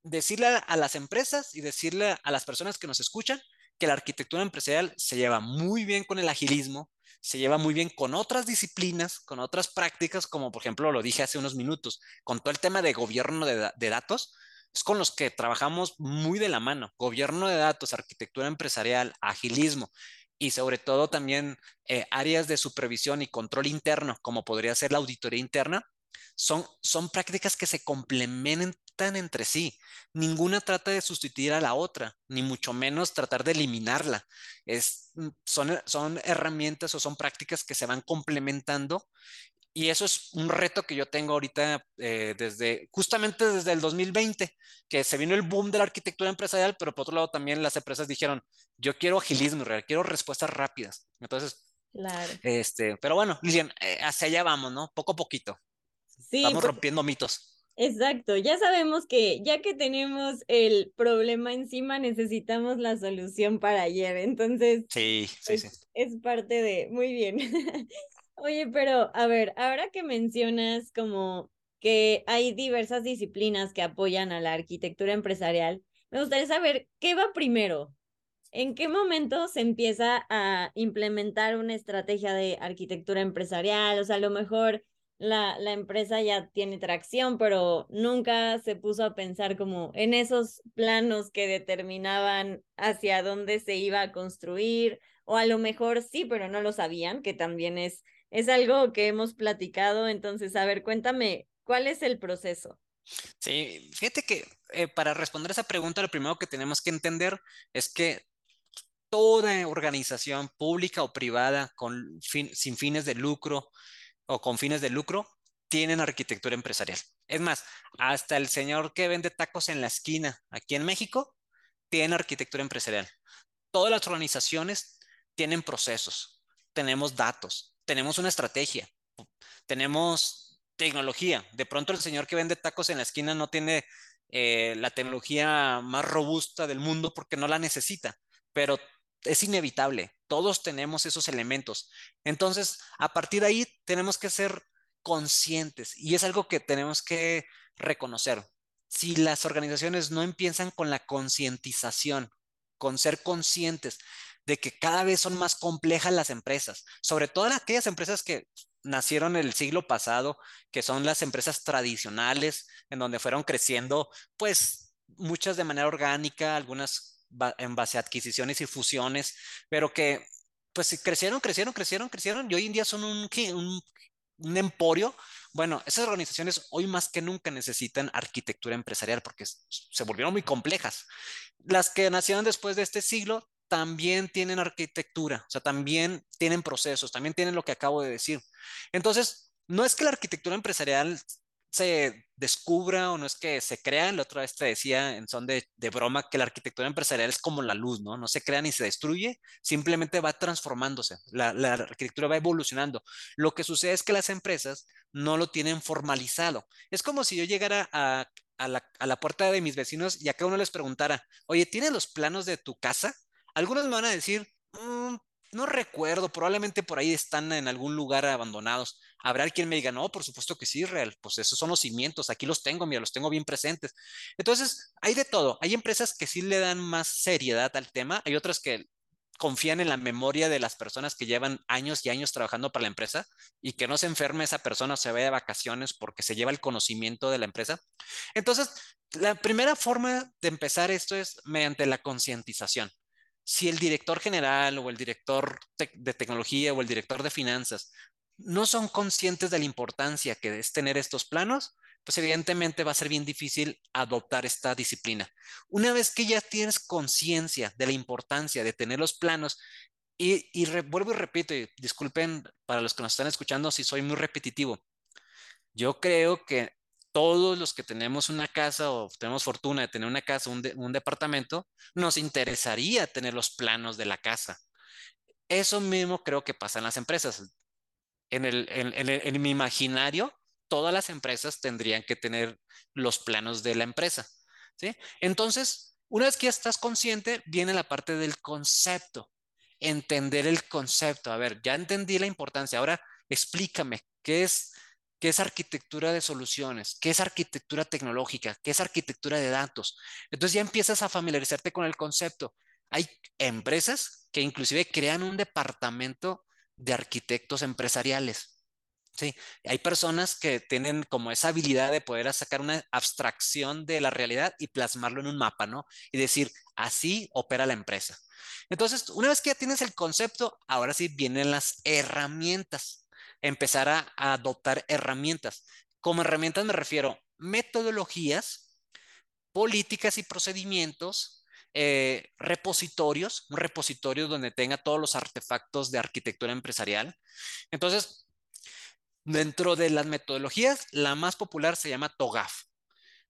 decirle a las empresas y decirle a las personas que nos escuchan que la arquitectura empresarial se lleva muy bien con el agilismo, se lleva muy bien con otras disciplinas, con otras prácticas, como por ejemplo lo dije hace unos minutos, con todo el tema de gobierno de, datos, es con los que trabajamos muy de la mano. Gobierno de datos, arquitectura empresarial, agilismo y sobre todo también eh, áreas de supervisión y control interno, como podría ser la auditoría interna, son, son prácticas que se complementan entre sí. Ninguna trata de sustituir a la otra, ni mucho menos tratar de eliminarla. Es, mm, son, son herramientas o son prácticas que se van complementando y eso es un reto que yo tengo ahorita eh, desde, justamente desde el 2020, que se vino el boom de la arquitectura empresarial, pero por otro lado también las empresas dijeron, yo quiero agilismo, quiero respuestas rápidas. Entonces, claro. este, pero bueno, Lilian, eh, hacia allá vamos, ¿no? Poco a poquito. Sí, Vamos pues rompiendo mitos. Exacto, ya sabemos que ya que tenemos el problema encima, necesitamos la solución para ayer. Entonces, sí, sí, sí. Es parte de, muy bien. Oye, pero a ver, ahora que mencionas como que hay diversas disciplinas que apoyan a la arquitectura empresarial, me gustaría saber qué va primero. ¿En qué momento se empieza a implementar una estrategia de arquitectura empresarial? O sea, a lo mejor la, la empresa ya tiene tracción, pero nunca se puso a pensar como en esos planos que determinaban hacia dónde se iba a construir, o a lo mejor sí, pero no lo sabían, que también es, es algo que hemos platicado. Entonces, a ver, cuéntame, ¿cuál es el proceso? Sí, fíjate que eh, para responder esa pregunta, lo primero que tenemos que entender es que toda organización pública o privada con sin fines de lucro o con fines de lucro tienen arquitectura empresarial. Es más, hasta el señor que vende tacos en la esquina aquí en México tiene arquitectura empresarial. Todas las organizaciones tienen procesos, tenemos datos, tenemos una estrategia, tenemos tecnología. De pronto el señor que vende tacos en la esquina no tiene eh, la tecnología más robusta del mundo porque no la necesita, pero es inevitable. Todos tenemos esos elementos. Entonces, a partir de ahí tenemos que ser conscientes y es algo que tenemos que reconocer. Si las organizaciones no empiezan con la concientización, con ser conscientes de que cada vez son más complejas las empresas, sobre todo aquellas empresas que nacieron el siglo pasado, que son las empresas tradicionales, en donde fueron creciendo, pues muchas de manera orgánica, algunas en base a adquisiciones y fusiones, pero que pues crecieron, crecieron, crecieron, crecieron y hoy en día son un, un, un emporio. Bueno, esas organizaciones hoy más que nunca necesitan arquitectura empresarial porque se volvieron muy complejas. Las que nacieron después de este siglo también tienen arquitectura, o sea, también tienen procesos, también tienen lo que acabo de decir. Entonces, no es que la arquitectura empresarial se descubra o no es que se crea. La otra vez te decía en son de, broma que la arquitectura empresarial es como la luz, ¿no? No se crea ni se destruye, simplemente va transformándose. La, arquitectura va evolucionando. Lo que sucede es que las empresas no lo tienen formalizado. Es como si yo llegara a, la, a la puerta de mis vecinos y a cada uno les preguntara, oye, ¿tienes los planos de tu casa? Algunos me van a decir, mm, no recuerdo, probablemente por ahí están en algún lugar abandonados. Habrá quien me diga, no, por supuesto que sí, real, pues esos son los cimientos, aquí los tengo, mira, los tengo bien presentes. Entonces, hay de todo. Hay empresas que sí le dan más seriedad al tema, hay otras que confían en la memoria de las personas que llevan años y años trabajando para la empresa y que no se enferme esa persona o se vaya de vacaciones porque se lleva el conocimiento de la empresa. Entonces, la primera forma de empezar esto es mediante la concientización si el director general o el director de tecnología o el director de finanzas no son conscientes de la importancia que es tener estos planos, pues evidentemente va a ser bien difícil adoptar esta disciplina. Una vez que ya tienes conciencia de la importancia de tener los planos, y, vuelvo y repito, y disculpen para los que nos están escuchando si soy muy repetitivo, yo creo que todos los que tenemos una casa o tenemos fortuna de tener una casa, un, un departamento, nos interesaría tener los planos de la casa. Eso mismo creo que pasa en las empresas. En, el, en, mi imaginario, todas las empresas tendrían que tener los planos de la empresa. ¿sí? Entonces, una vez que ya estás consciente, viene la parte del concepto. Entender el concepto. A ver, ya entendí la importancia. Ahora explícame qué es qué es arquitectura de soluciones, qué es arquitectura tecnológica, qué es arquitectura de datos. Entonces ya empiezas a familiarizarte con el concepto. Hay empresas que inclusive crean un departamento de arquitectos empresariales. Sí, hay personas que tienen como esa habilidad de poder sacar una abstracción de la realidad y plasmarlo en un mapa, ¿no? Y decir, así opera la empresa. Entonces, una vez que ya tienes el concepto, ahora sí vienen las herramientas empezar a, adoptar herramientas. Como herramientas me refiero metodologías, políticas y procedimientos, eh, repositorios, un repositorio donde tenga todos los artefactos de arquitectura empresarial. Entonces, dentro de las metodologías, la más popular se llama TOGAF.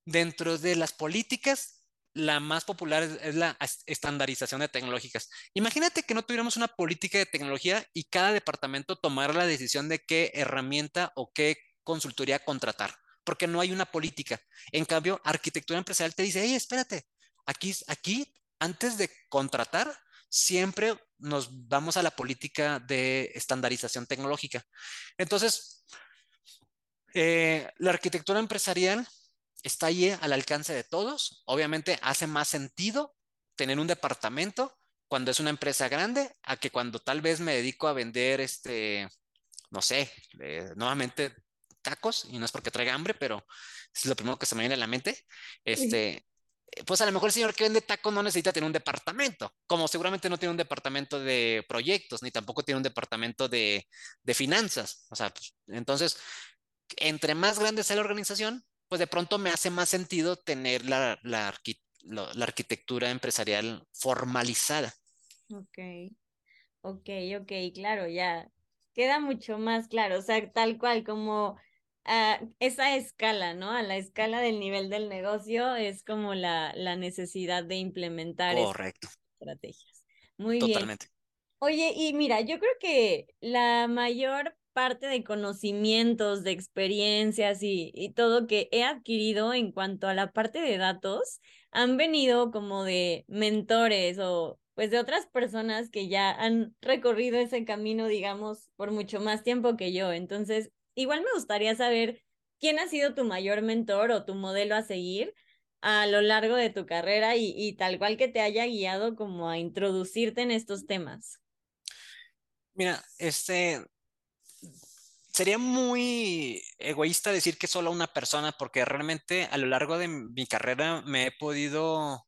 Dentro de las políticas, la más popular es, la estandarización de tecnológicas. Imagínate que no tuviéramos una política de tecnología y cada departamento tomara la decisión de qué herramienta o qué consultoría contratar, porque no hay una política. En cambio, arquitectura empresarial te dice, hey, espérate, aquí, aquí, antes de contratar, siempre nos vamos a la política de estandarización tecnológica. Entonces, eh, la arquitectura empresarial está ahí al alcance de todos. Obviamente hace más sentido tener un departamento cuando es una empresa grande a que cuando tal vez me dedico a vender, este, no sé, eh, nuevamente tacos, y no es porque traiga hambre, pero es lo primero que se me viene a la mente. Este, pues a lo mejor el señor que vende tacos no necesita tener un departamento, como seguramente no tiene un departamento de proyectos, ni tampoco tiene un departamento de, de finanzas. O sea, pues, entonces, entre más grande sea la organización, pues de pronto me hace más sentido tener la, la, la arquitectura empresarial formalizada. Ok, ok, ok, claro, ya queda mucho más claro, o sea, tal cual como a esa escala, ¿no? A la escala del nivel del negocio es como la, la necesidad de implementar Correcto. estrategias. Muy Totalmente. bien. Oye, y mira, yo creo que la mayor parte de conocimientos, de experiencias y, y todo que he adquirido en cuanto a la parte de datos han venido como de mentores o pues de otras personas que ya han recorrido ese camino, digamos, por mucho más tiempo que yo. Entonces, igual me gustaría saber quién ha sido tu mayor mentor o tu modelo a seguir a lo largo de tu carrera y, y tal cual que te haya guiado como a introducirte en estos temas. Mira, este, sería muy egoísta decir que solo una persona, porque realmente a lo largo de mi carrera me he podido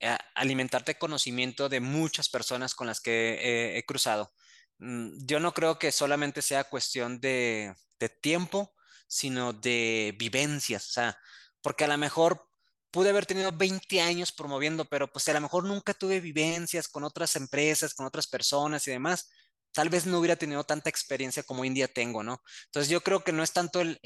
eh, alimentar de conocimiento de muchas personas con las que he, cruzado. Mm, yo no creo que solamente sea cuestión de, de tiempo, sino de vivencias, o sea, porque a lo mejor pude haber tenido 20 años promoviendo, pero pues a lo mejor nunca tuve vivencias con otras empresas, con otras personas y demás tal vez no hubiera tenido tanta experiencia como hoy en día tengo, ¿no? Entonces yo creo que no es tanto el,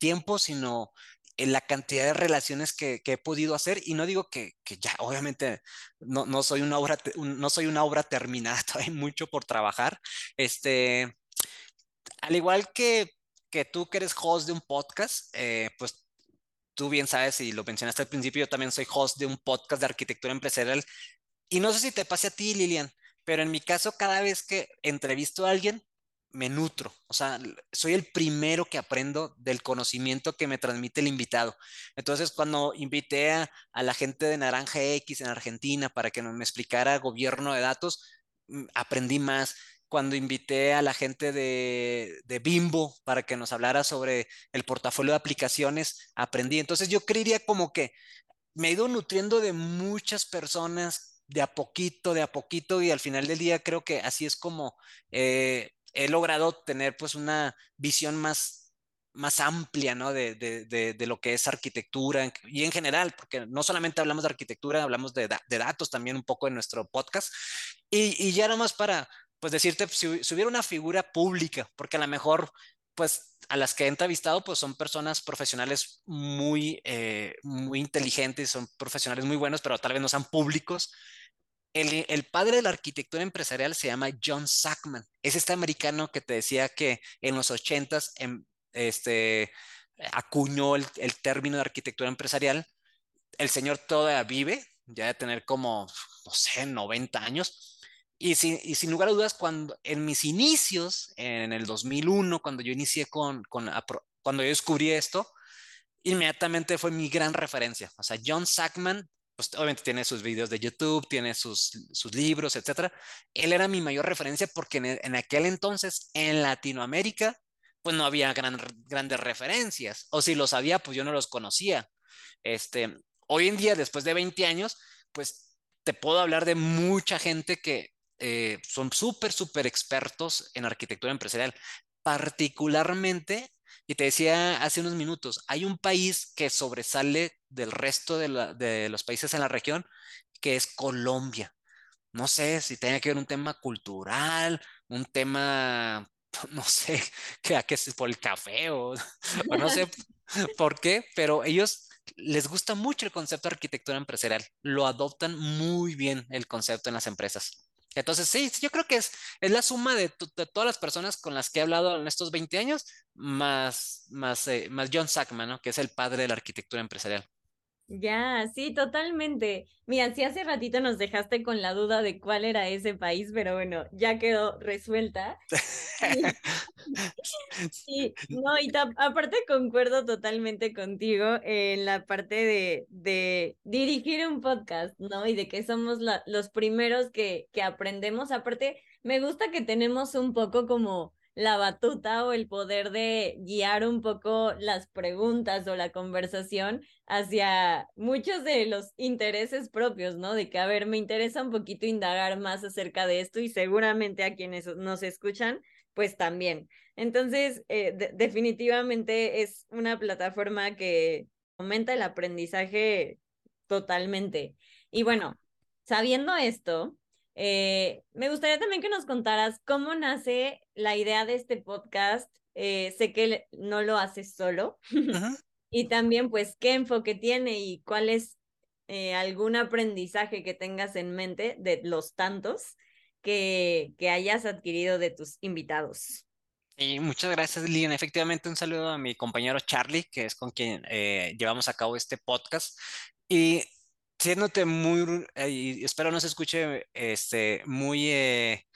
tiempo, sino la cantidad de relaciones que, he podido hacer y no digo que, ya, obviamente no, soy una obra, no soy una obra terminada, hay mucho por trabajar. Este, al igual que, que tú que eres host de un podcast, eh, pues tú bien sabes y lo mencionaste al principio, yo también soy host de un podcast de arquitectura empresarial y no sé si te pase a ti, Lilian, pero en mi caso, cada vez que entrevisto a alguien, me nutro. O sea, soy el primero que aprendo del conocimiento que me transmite el invitado. Entonces, cuando invité a, la gente de Naranja X en Argentina para que me explicara gobierno de datos, mm, aprendí más. Cuando invité a la gente de, de Bimbo para que nos hablara sobre el portafolio de aplicaciones, aprendí. Entonces, yo creería como que me he ido nutriendo de muchas personas de a poquito, de a poquito, y al final del día creo que así es como eh, he logrado tener pues una visión más, más amplia, ¿no? De, de, de, lo que es arquitectura y en general, porque no solamente hablamos de arquitectura, hablamos de, datos también un poco en nuestro podcast. Y, y ya nomás para, pues decirte, si, si, hubiera una figura pública, porque a lo mejor, pues a las que he entrevistado, pues son personas profesionales muy, eh, muy inteligentes, son profesionales muy buenos, pero tal vez no sean públicos. El, padre de la arquitectura empresarial se llama John Sackman. Es este americano que te decía que en los ochentas em, este, acuñó el, término de arquitectura empresarial. El señor todavía vive, ya de tener como, no sé, 90 años. Y, y, sin lugar a dudas, cuando en mis inicios, en el 2001, cuando yo inicié con, con cuando yo descubrí esto, inmediatamente fue mi gran referencia. O sea, John Sackman pues obviamente tiene sus videos de YouTube, tiene sus, sus libros, etcétera. Él era mi mayor referencia porque en, aquel entonces en Latinoamérica, pues no había gran, grandes referencias, o si los había, pues yo no los conocía. Este, hoy en día, después de 20 años, pues te puedo hablar de mucha gente que eh, son súper, súper expertos en arquitectura empresarial, particularmente y te decía hace unos minutos, hay un país que sobresale del resto de, los países en la región, que es Colombia. No sé si tenga que ver un tema cultural, un tema, no sé, que, es por el café o, o no sé por qué, pero ellos les gusta mucho el concepto de arquitectura empresarial, lo adoptan muy bien el concepto en las empresas. Entonces, sí, yo creo que es, es la suma de, todas las personas con las que he hablado en estos 20 años, más, más, eh, más John Sackman, ¿no? que es el padre de la arquitectura empresarial. Ya, sí, totalmente. Mira, sí hace ratito nos dejaste con la duda de cuál era ese país, pero bueno, ya quedó resuelta. Sí, no, y aparte concuerdo totalmente contigo en la parte de, de dirigir un podcast, ¿no? Y de que somos los primeros que, que aprendemos. Aparte, me gusta que tenemos un poco como la batuta o el poder de guiar un poco las preguntas o la conversación hacia muchos de los intereses propios, ¿no? De que, a ver, me interesa un poquito indagar más acerca de esto y seguramente a quienes nos escuchan, pues también. Entonces, eh, definitivamente es una plataforma que aumenta el aprendizaje totalmente. Y bueno, sabiendo esto, eh, me gustaría también que nos contaras cómo nace la idea de este podcast. Eh, sé que no lo haces solo. y también, pues, qué enfoque tiene y cuál es eh, algún aprendizaje que tengas en mente de los tantos que, que hayas adquirido de tus invitados. Y muchas gracias, Lilian. Efectivamente, un saludo a mi compañero Charlie, que es con quien llevamos a cabo este podcast. Y siéndote muy, eh, espero no se escuche este, muy eh,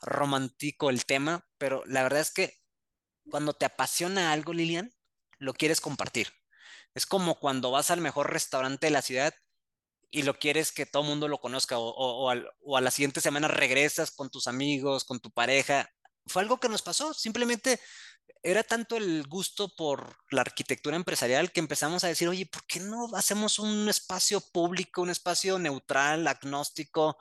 romántico el tema, pero la verdad es que cuando te apasiona algo, Lilian, lo quieres compartir. Es como cuando vas al mejor restaurante de la ciudad y lo quieres que todo mundo lo conozca o, o a la siguiente semana regresas con tus amigos, con tu pareja. Fue algo que nos pasó, simplemente era tanto el gusto por la arquitectura empresarial que empezamos a decir, oye, ¿por qué no hacemos un espacio público, un espacio neutral, agnóstico,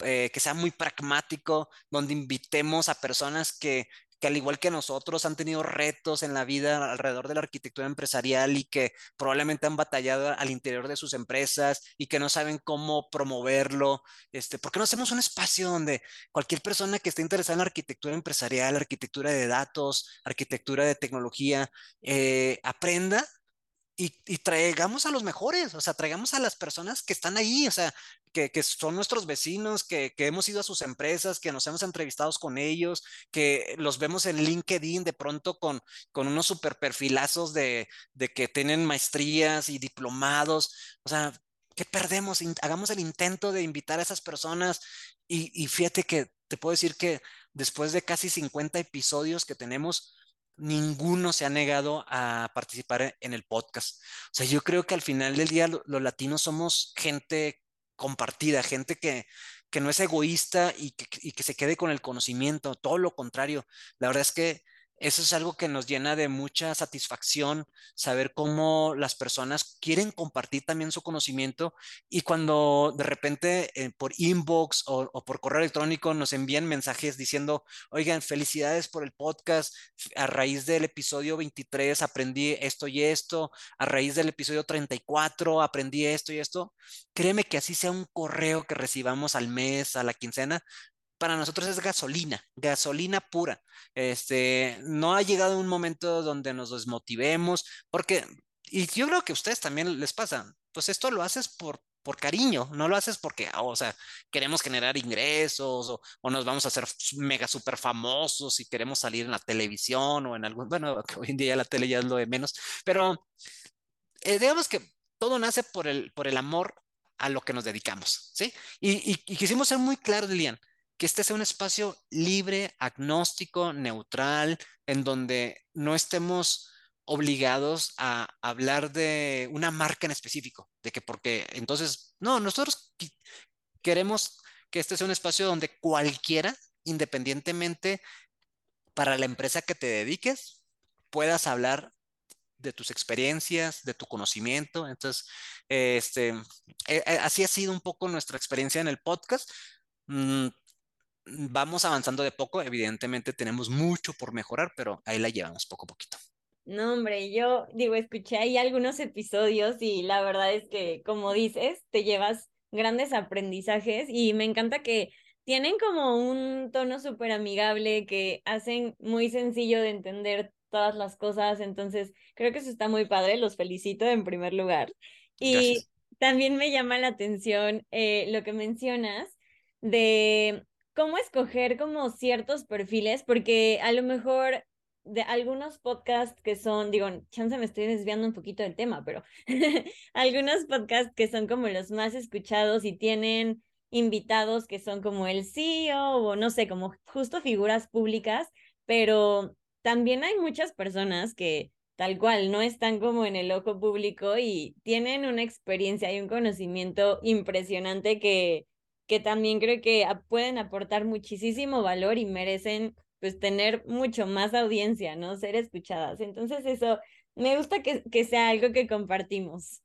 eh, que sea muy pragmático, donde invitemos a personas que que al igual que nosotros han tenido retos en la vida alrededor de la arquitectura empresarial y que probablemente han batallado al interior de sus empresas y que no saben cómo promoverlo. Este, ¿Por qué no hacemos un espacio donde cualquier persona que esté interesada en la arquitectura empresarial, arquitectura de datos, arquitectura de tecnología, eh, aprenda y, traigamos a los mejores, o sea, traigamos a las personas que están ahí, o sea, que, son nuestros vecinos, que, hemos ido a sus empresas, que nos hemos entrevistado con ellos, que los vemos en LinkedIn de pronto con, unos super perfilazos de, de que tienen maestrías y diplomados, o sea, ¿qué perdemos? Hagamos el intento de invitar a esas personas y, y fíjate que te puedo decir que después de casi 50 episodios que tenemos, ninguno se ha negado a participar en el podcast. O sea, yo creo que al final del día los latinos somos gente compartida, gente que, que no es egoísta y que, y que se quede con el conocimiento, todo lo contrario. La verdad es que eso es algo que nos llena de mucha satisfacción, saber cómo las personas quieren compartir también su conocimiento y cuando de repente eh, por inbox o, o, por correo electrónico nos envían mensajes diciendo, oigan, felicidades por el podcast, a raíz del episodio 23 aprendí esto y esto, a raíz del episodio 34 aprendí esto y esto, créeme que así sea un correo que recibamos al mes, a la quincena, para nosotros es gasolina, gasolina pura. Este, no ha llegado un momento donde nos desmotivemos, porque, y yo creo que a ustedes también les pasa, pues esto lo haces por, por cariño, no lo haces porque, o sea, queremos generar ingresos o, o, nos vamos a hacer mega super famosos y queremos salir en la televisión o en algún, bueno, hoy en día la tele ya es lo de menos, pero eh, digamos que todo nace por el, por el amor a lo que nos dedicamos, ¿sí? Y, y, y quisimos ser muy claros, Lilian, que este sea un espacio libre, agnóstico, neutral, en donde no estemos obligados a hablar de una marca en específico, de que porque entonces, no, nosotros queremos que este sea un espacio donde cualquiera, independientemente para la empresa que te dediques, puedas hablar de tus experiencias, de tu conocimiento. Entonces, este, eh, eh, así ha sido un poco nuestra experiencia en el podcast. Vamos avanzando de poco, evidentemente tenemos mucho por mejorar, pero ahí la llevamos poco a poquito. No, hombre, yo digo, escuché ahí algunos episodios y la verdad es que, como dices, te llevas grandes aprendizajes y me encanta que tienen como un tono súper amigable que hacen muy sencillo de entender todas las cosas, entonces creo que eso está muy padre, los felicito en primer lugar. Y también me llama la atención eh, lo que mencionas de cómo escoger como ciertos perfiles, porque a lo mejor de algunos podcasts que son, digo, chance me estoy desviando un poquito del tema, pero algunos podcasts que son como los más escuchados y tienen invitados que son como el CEO o no sé, como justo figuras públicas, pero también hay muchas personas que tal cual no están como en el ojo público y tienen una experiencia y un conocimiento impresionante que, que también creo que pueden aportar muchísimo valor y merecen pues tener mucho más audiencia, ¿no? Ser escuchadas. Entonces eso, me gusta que, que sea algo que compartimos.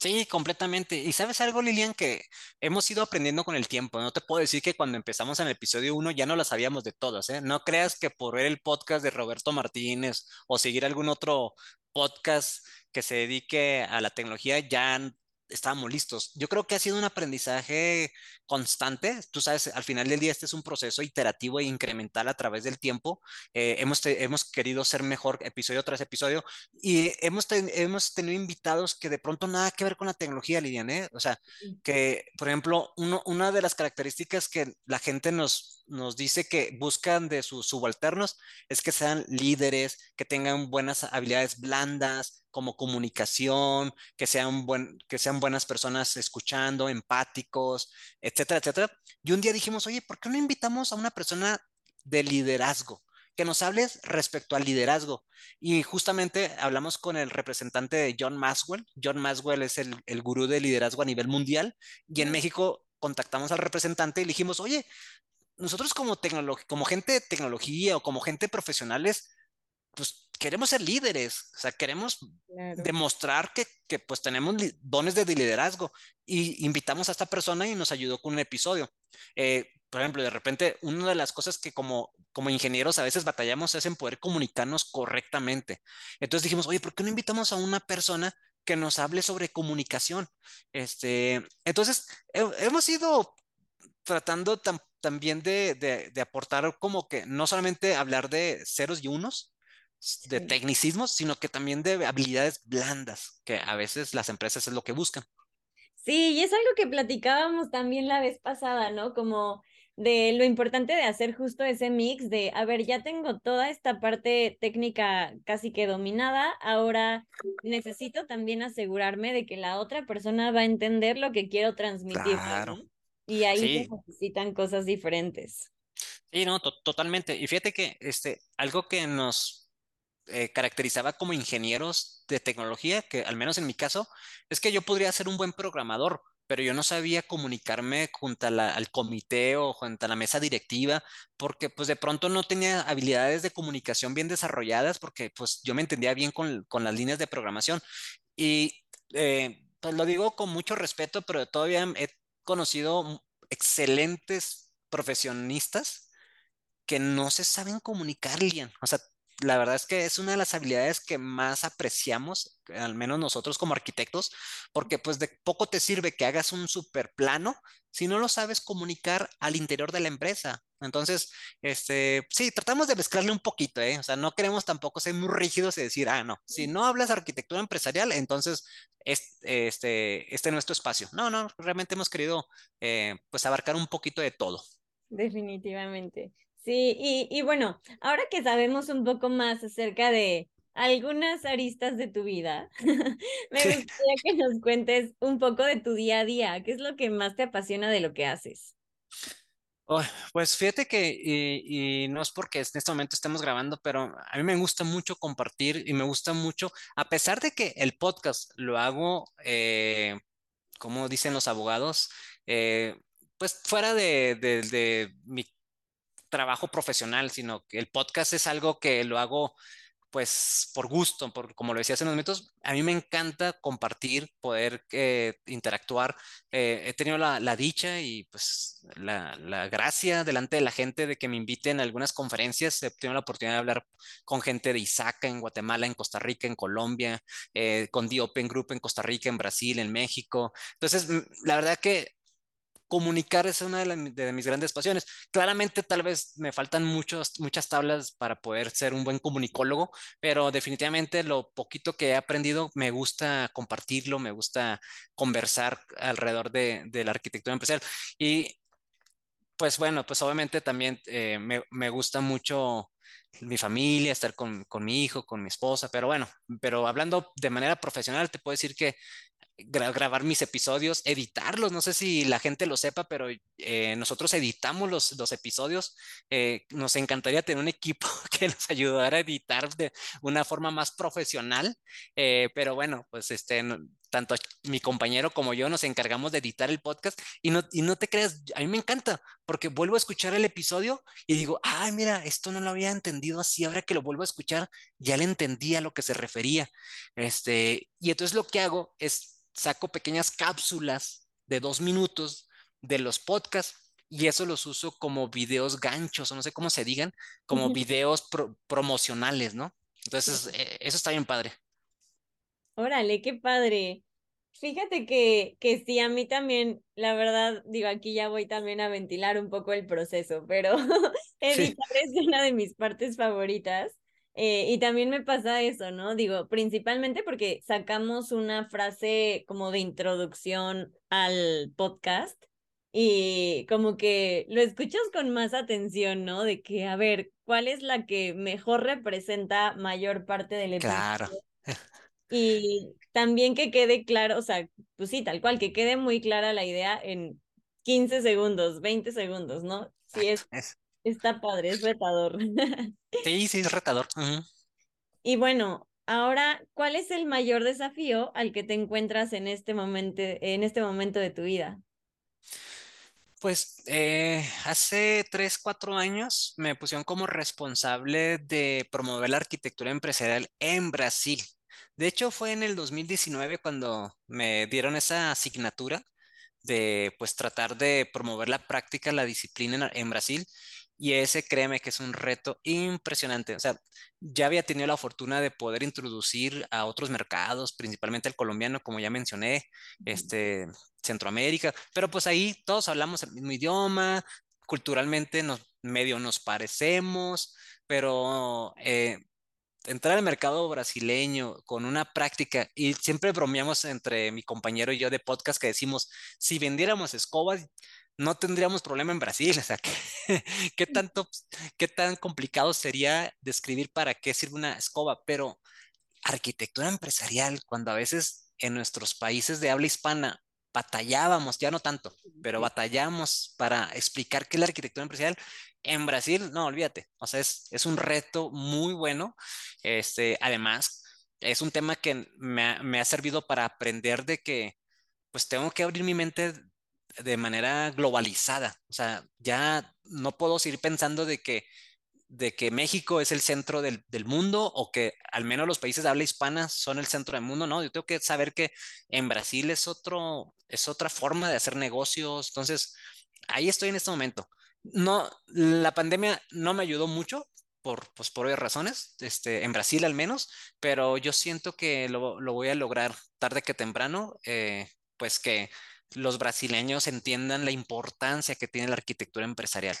Sí, completamente. Y sabes algo, Lilian, que hemos ido aprendiendo con el tiempo. No te puedo decir que cuando empezamos en el episodio 1 ya no lo sabíamos de todas, ¿eh? No creas que por ver el podcast de Roberto Martínez o seguir algún otro podcast que se dedique a la tecnología ya estábamos listos. Yo creo que ha sido un aprendizaje constante. Tú sabes, al final del día este es un proceso iterativo e incremental a través del tiempo. Eh, hemos, hemos querido ser mejor episodio tras episodio y hemos, hemos tenido invitados que de pronto nada que ver con la tecnología, Lilian, ¿eh? O sea, que, por ejemplo, uno, una de las características que la gente nos, nos dice que buscan de sus subalternos es que sean líderes, que tengan buenas habilidades blandas, como comunicación, que sean, buen, que sean buenas personas escuchando, empáticos, etcétera, etcétera. Y un día dijimos, oye, ¿por qué no invitamos a una persona de liderazgo? Que nos hables respecto al liderazgo. Y justamente hablamos con el representante de John Maswell. John Maswell es el, el gurú de liderazgo a nivel mundial. Y en México contactamos al representante y le dijimos, oye, nosotros como, como gente de tecnología o como gente profesionales, pues queremos ser líderes, o sea, queremos demostrar que, que, pues tenemos dones de liderazgo y invitamos a esta persona y nos ayudó con un episodio. Eh, por ejemplo, de repente, una de las cosas que como, como ingenieros a veces batallamos es en poder comunicarnos correctamente. Entonces dijimos, oye, ¿por qué no invitamos a una persona que nos hable sobre comunicación? Este, entonces, hemos ido tratando también de, de, de aportar como que no solamente hablar de ceros y unos, de tecnicismos, sino que también de habilidades blandas, que a veces las empresas es lo que buscan. Sí, y es algo que platicábamos también la vez pasada, ¿no? Como de lo importante de hacer justo ese mix de, a ver, ya tengo toda esta parte técnica casi que dominada, ahora necesito también asegurarme de que la otra persona va a entender lo que quiero transmitir. Claro. Y ahí se necesitan cosas diferentes. Sí, no, totalmente. Y fíjate que este, algo que nos eh, caracterizaba como ingenieros de tecnología, que al menos en mi caso, es que yo podría ser un buen programador, pero yo no sabía comunicarme junto al comité o junto a la mesa directiva, porque pues de pronto no tenía habilidades de comunicación bien desarrolladas, porque pues yo me entendía bien con, las líneas de programación. Y eh, pues lo digo con mucho respeto, pero todavía he conocido excelentes profesionistas que no se saben comunicar, bien O sea, la verdad es que es una de las habilidades que más apreciamos, al menos nosotros como arquitectos, porque pues de poco te sirve que hagas un super plano si no lo sabes comunicar al interior de la empresa. Entonces, este, sí, tratamos de mezclarle un poquito, ¿eh? O sea, no queremos tampoco ser muy rígidos y decir, ah, no, si no hablas arquitectura empresarial, entonces este, este, este es nuestro espacio. No, no, realmente hemos querido, eh, pues, abarcar un poquito de todo. Definitivamente. Sí, y, y bueno, ahora que sabemos un poco más acerca de algunas aristas de tu vida, me gustaría que nos cuentes un poco de tu día a día. ¿Qué es lo que más te apasiona de lo que haces? pues fíjate que, y, no es porque en este momento estemos grabando, pero a mí me gusta mucho compartir y me gusta mucho, a pesar de que el podcast lo hago, eh, como dicen los abogados, eh, pues fuera de, de, de mi trabajo profesional, sino que el podcast es algo que lo hago pues por gusto, por, como lo decías en los momentos, a mí me encanta compartir, poder eh, interactuar. Eh, he tenido la, dicha y pues la, gracia delante de la gente de que me inviten a algunas conferencias. He tenido la oportunidad de hablar con gente de Isaca en Guatemala, en Costa Rica, en Colombia, eh, con The Open Group en Costa Rica, en Brasil, en México. Entonces, la verdad que comunicar es una de, mis grandes pasiones. Claramente tal vez me faltan muchos, muchas tablas para poder ser un buen comunicólogo, pero definitivamente lo poquito que he aprendido me gusta compartirlo, me gusta conversar alrededor de, la arquitectura empresarial. Y pues bueno, pues obviamente también eh, me, me gusta mucho mi familia, estar con, con mi hijo, con mi esposa, pero bueno, pero hablando de manera profesional, te puedo decir que grabar mis episodios, editarlos. No sé si la gente lo sepa, pero eh, nosotros editamos los, los episodios. Eh, nos encantaría tener un equipo que nos ayudara a editar de una forma más profesional, eh, pero bueno, pues este, tanto mi compañero como yo nos encargamos de editar el podcast y no, y no te creas, a mí me encanta porque vuelvo a escuchar el episodio y digo, ay, mira, esto no lo había entendido así, ahora que lo vuelvo a escuchar, ya le entendía a lo que se refería. Este, y entonces lo que hago es saco pequeñas cápsulas de dos minutos de los podcasts y eso los uso como videos ganchos o no sé cómo se digan, como videos promocionales, ¿no? Entonces, eh, eso está bien padre. Órale, qué padre. Fíjate que, que sí, a mí también, la verdad, digo, aquí ya voy también a ventilar un poco el proceso, pero editar es una de mis partes favoritas. Eh, y también me pasa eso, ¿no? Digo, principalmente porque sacamos una frase como de introducción al podcast y como que lo escuchas con más atención, ¿no? De que, a ver, ¿cuál es la que mejor representa mayor parte del episodio? Claro. Y también que quede claro, o sea, pues sí, tal cual, que quede muy clara la idea en 15 segundos, 20 segundos, ¿no? Sí, es, Está padre, es retador. Sí, sí, es retador. Y bueno, ahora, ¿cuál es el mayor desafío al que te encuentras en este momento, en este momento de tu vida? Pues eh, hace tres, cuatro años me pusieron como responsable de promover la arquitectura empresarial en Brasil. De hecho, fue en el 2019 cuando me dieron esa asignatura de pues tratar de promover la práctica, la disciplina en Brasil. Y ese, créeme que es un reto impresionante. O sea, ya había tenido la fortuna de poder introducir a otros mercados, principalmente el colombiano, como ya mencioné, este, Centroamérica, pero pues ahí todos hablamos el mismo idioma, culturalmente nos, medio nos parecemos, pero eh, entrar al mercado brasileño con una práctica, y siempre bromeamos entre mi compañero y yo de podcast que decimos, si vendiéramos escobas, no tendríamos problema en Brasil. O sea, ¿qué, tanto, qué tan complicado sería describir para qué sirve una escoba? Pero arquitectura empresarial, cuando a veces en nuestros países de habla hispana batallábamos, ya no tanto, pero batallamos para explicar qué es la arquitectura empresarial. En Brasil, no, olvídate, o sea, es, es un reto muy bueno. Este, además, es un tema que me me ha servido para aprender de que, pues tengo que abrir mi mente de manera globalizada. O sea, ya no puedo seguir pensando de que, de que México es el centro del, mundo o que al menos los países de habla hispana son el centro del mundo. No, yo tengo que saber que en Brasil es, otro, es otra forma de hacer negocios. Entonces, ahí estoy en este momento. No, la pandemia no me ayudó mucho, por, pues, por razones, este, en Brasil al menos, pero yo siento que lo, voy a lograr tarde que temprano, eh, pues que los brasileños entiendan la importancia que tiene la arquitectura empresarial.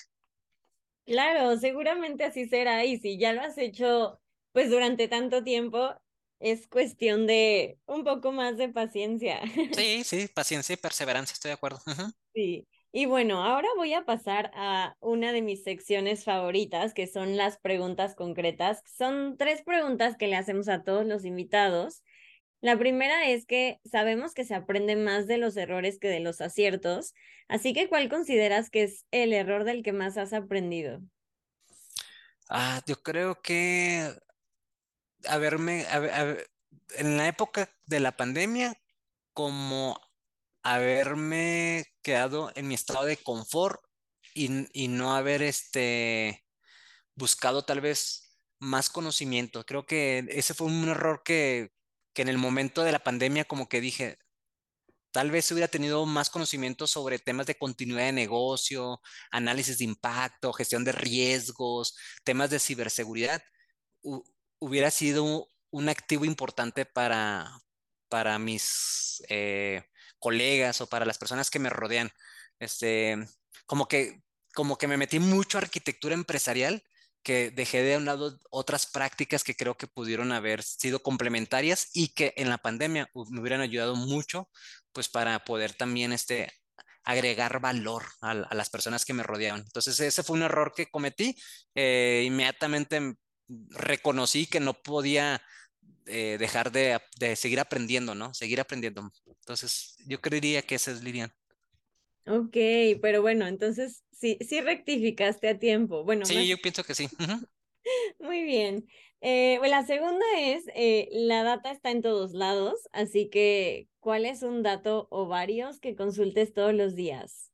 Claro, seguramente así será y si ya lo has hecho pues durante tanto tiempo, es cuestión de un poco más de paciencia. Sí, sí, paciencia y perseverancia, estoy de acuerdo. Sí. Y bueno, ahora voy a pasar a una de mis secciones favoritas, que son las preguntas concretas. Son tres preguntas que le hacemos a todos los invitados la primera es que sabemos que se aprende más de los errores que de los aciertos, así que ¿cuál consideras que es el error del que más has aprendido? Ah, yo creo que haberme, en la época de la pandemia, como haberme quedado en mi estado de confort y, y no haber este, buscado tal vez más conocimiento. Creo que ese fue un error que, que en el momento de la pandemia como que dije, tal vez hubiera tenido más conocimiento sobre temas de continuidad de negocio, análisis de impacto, gestión de riesgos, temas de ciberseguridad, hubiera sido un activo importante para, para mis eh, colegas o para las personas que me rodean. Este, como que, como que me metí mucho a arquitectura empresarial que dejé de un lado otras prácticas que creo que pudieron haber sido complementarias y que en la pandemia me hubieran ayudado mucho, pues para poder también este, agregar valor a, las personas que me rodeaban. Entonces ese fue un error que cometí. Eh, inmediatamente reconocí que no podía eh, dejar de, seguir aprendiendo, ¿no? Seguir aprendiendo. Entonces yo creería que ese es Lilian. Ok, pero bueno, entonces sí, sí rectificaste a tiempo. Bueno, sí, yo pienso que sí. Muy bien. Eh, la segunda es, eh, la data está en todos lados, así que, ¿cuál es un dato o varios que consultes todos los días?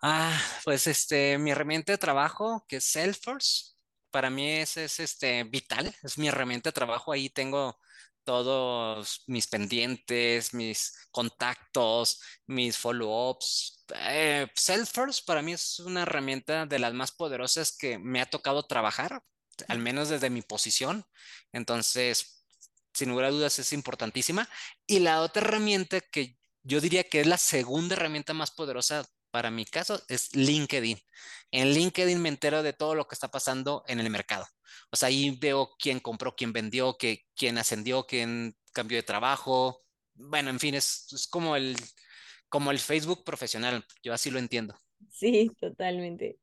Ah, pues este, mi herramienta de trabajo, que es Salesforce, para mí es, es este, vital, es mi herramienta de trabajo, ahí tengo todos mis pendientes, mis contactos, mis follow-ups. Eh, Salesforce para mí es una herramienta de las más poderosas que me ha tocado trabajar al menos desde mi posición. Entonces, sin lugar a dudas, es importantísima. Y la otra herramienta que yo diría que es la segunda herramienta más poderosa para mi caso es LinkedIn. En LinkedIn me entero de todo lo que está pasando en el mercado. O sea, ahí veo quién compró, quién vendió, quién ascendió, quién cambió de trabajo. Bueno, en fin, es, es como, el, como el Facebook profesional. Yo así lo entiendo. Sí, totalmente.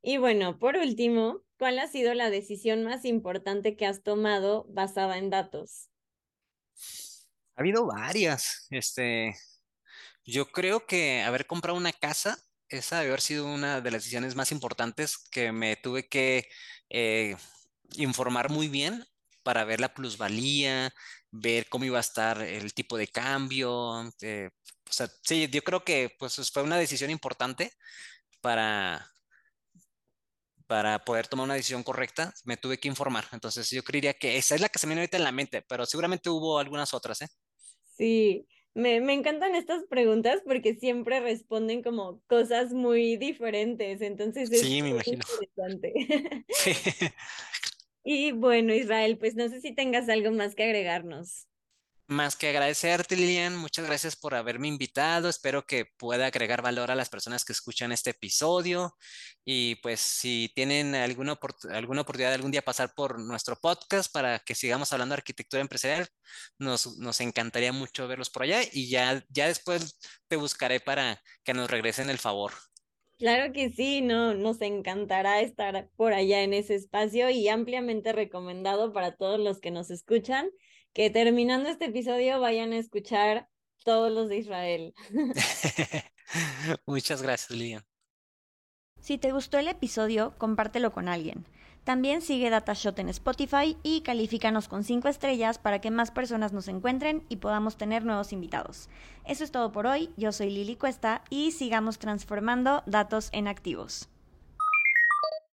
Y bueno, por último, ¿cuál ha sido la decisión más importante que has tomado basada en datos? Ha habido varias. Este, yo creo que haber comprado una casa, esa debe haber sido una de las decisiones más importantes que me tuve que eh, informar muy bien para ver la plusvalía, ver cómo iba a estar el tipo de cambio. Eh, o sea, sí, yo creo que pues fue una decisión importante para, para poder tomar una decisión correcta, me tuve que informar. Entonces yo creería que esa es la que se me viene ahorita en la mente, pero seguramente hubo algunas otras, ¿eh? Sí, me, me encantan estas preguntas porque siempre responden como cosas muy diferentes, entonces es sí, me imagino. interesante. Sí. Y bueno, Israel, pues no sé si tengas algo más que agregarnos. Más que agradecerte, Lilian, muchas gracias por haberme invitado. Espero que pueda agregar valor a las personas que escuchan este episodio. Y pues si tienen alguna, alguna oportunidad de algún día pasar por nuestro podcast para que sigamos hablando de arquitectura empresarial, nos, nos encantaría mucho verlos por allá y ya, ya después te buscaré para que nos regresen el favor. Claro que sí, no, nos encantará estar por allá en ese espacio y ampliamente recomendado para todos los que nos escuchan que terminando este episodio vayan a escuchar todos los de Israel. Muchas gracias, Lilian. Si te gustó el episodio, compártelo con alguien. También sigue Datashot en Spotify y califícanos con 5 estrellas para que más personas nos encuentren y podamos tener nuevos invitados. Eso es todo por hoy. Yo soy Lili Cuesta y sigamos transformando datos en activos.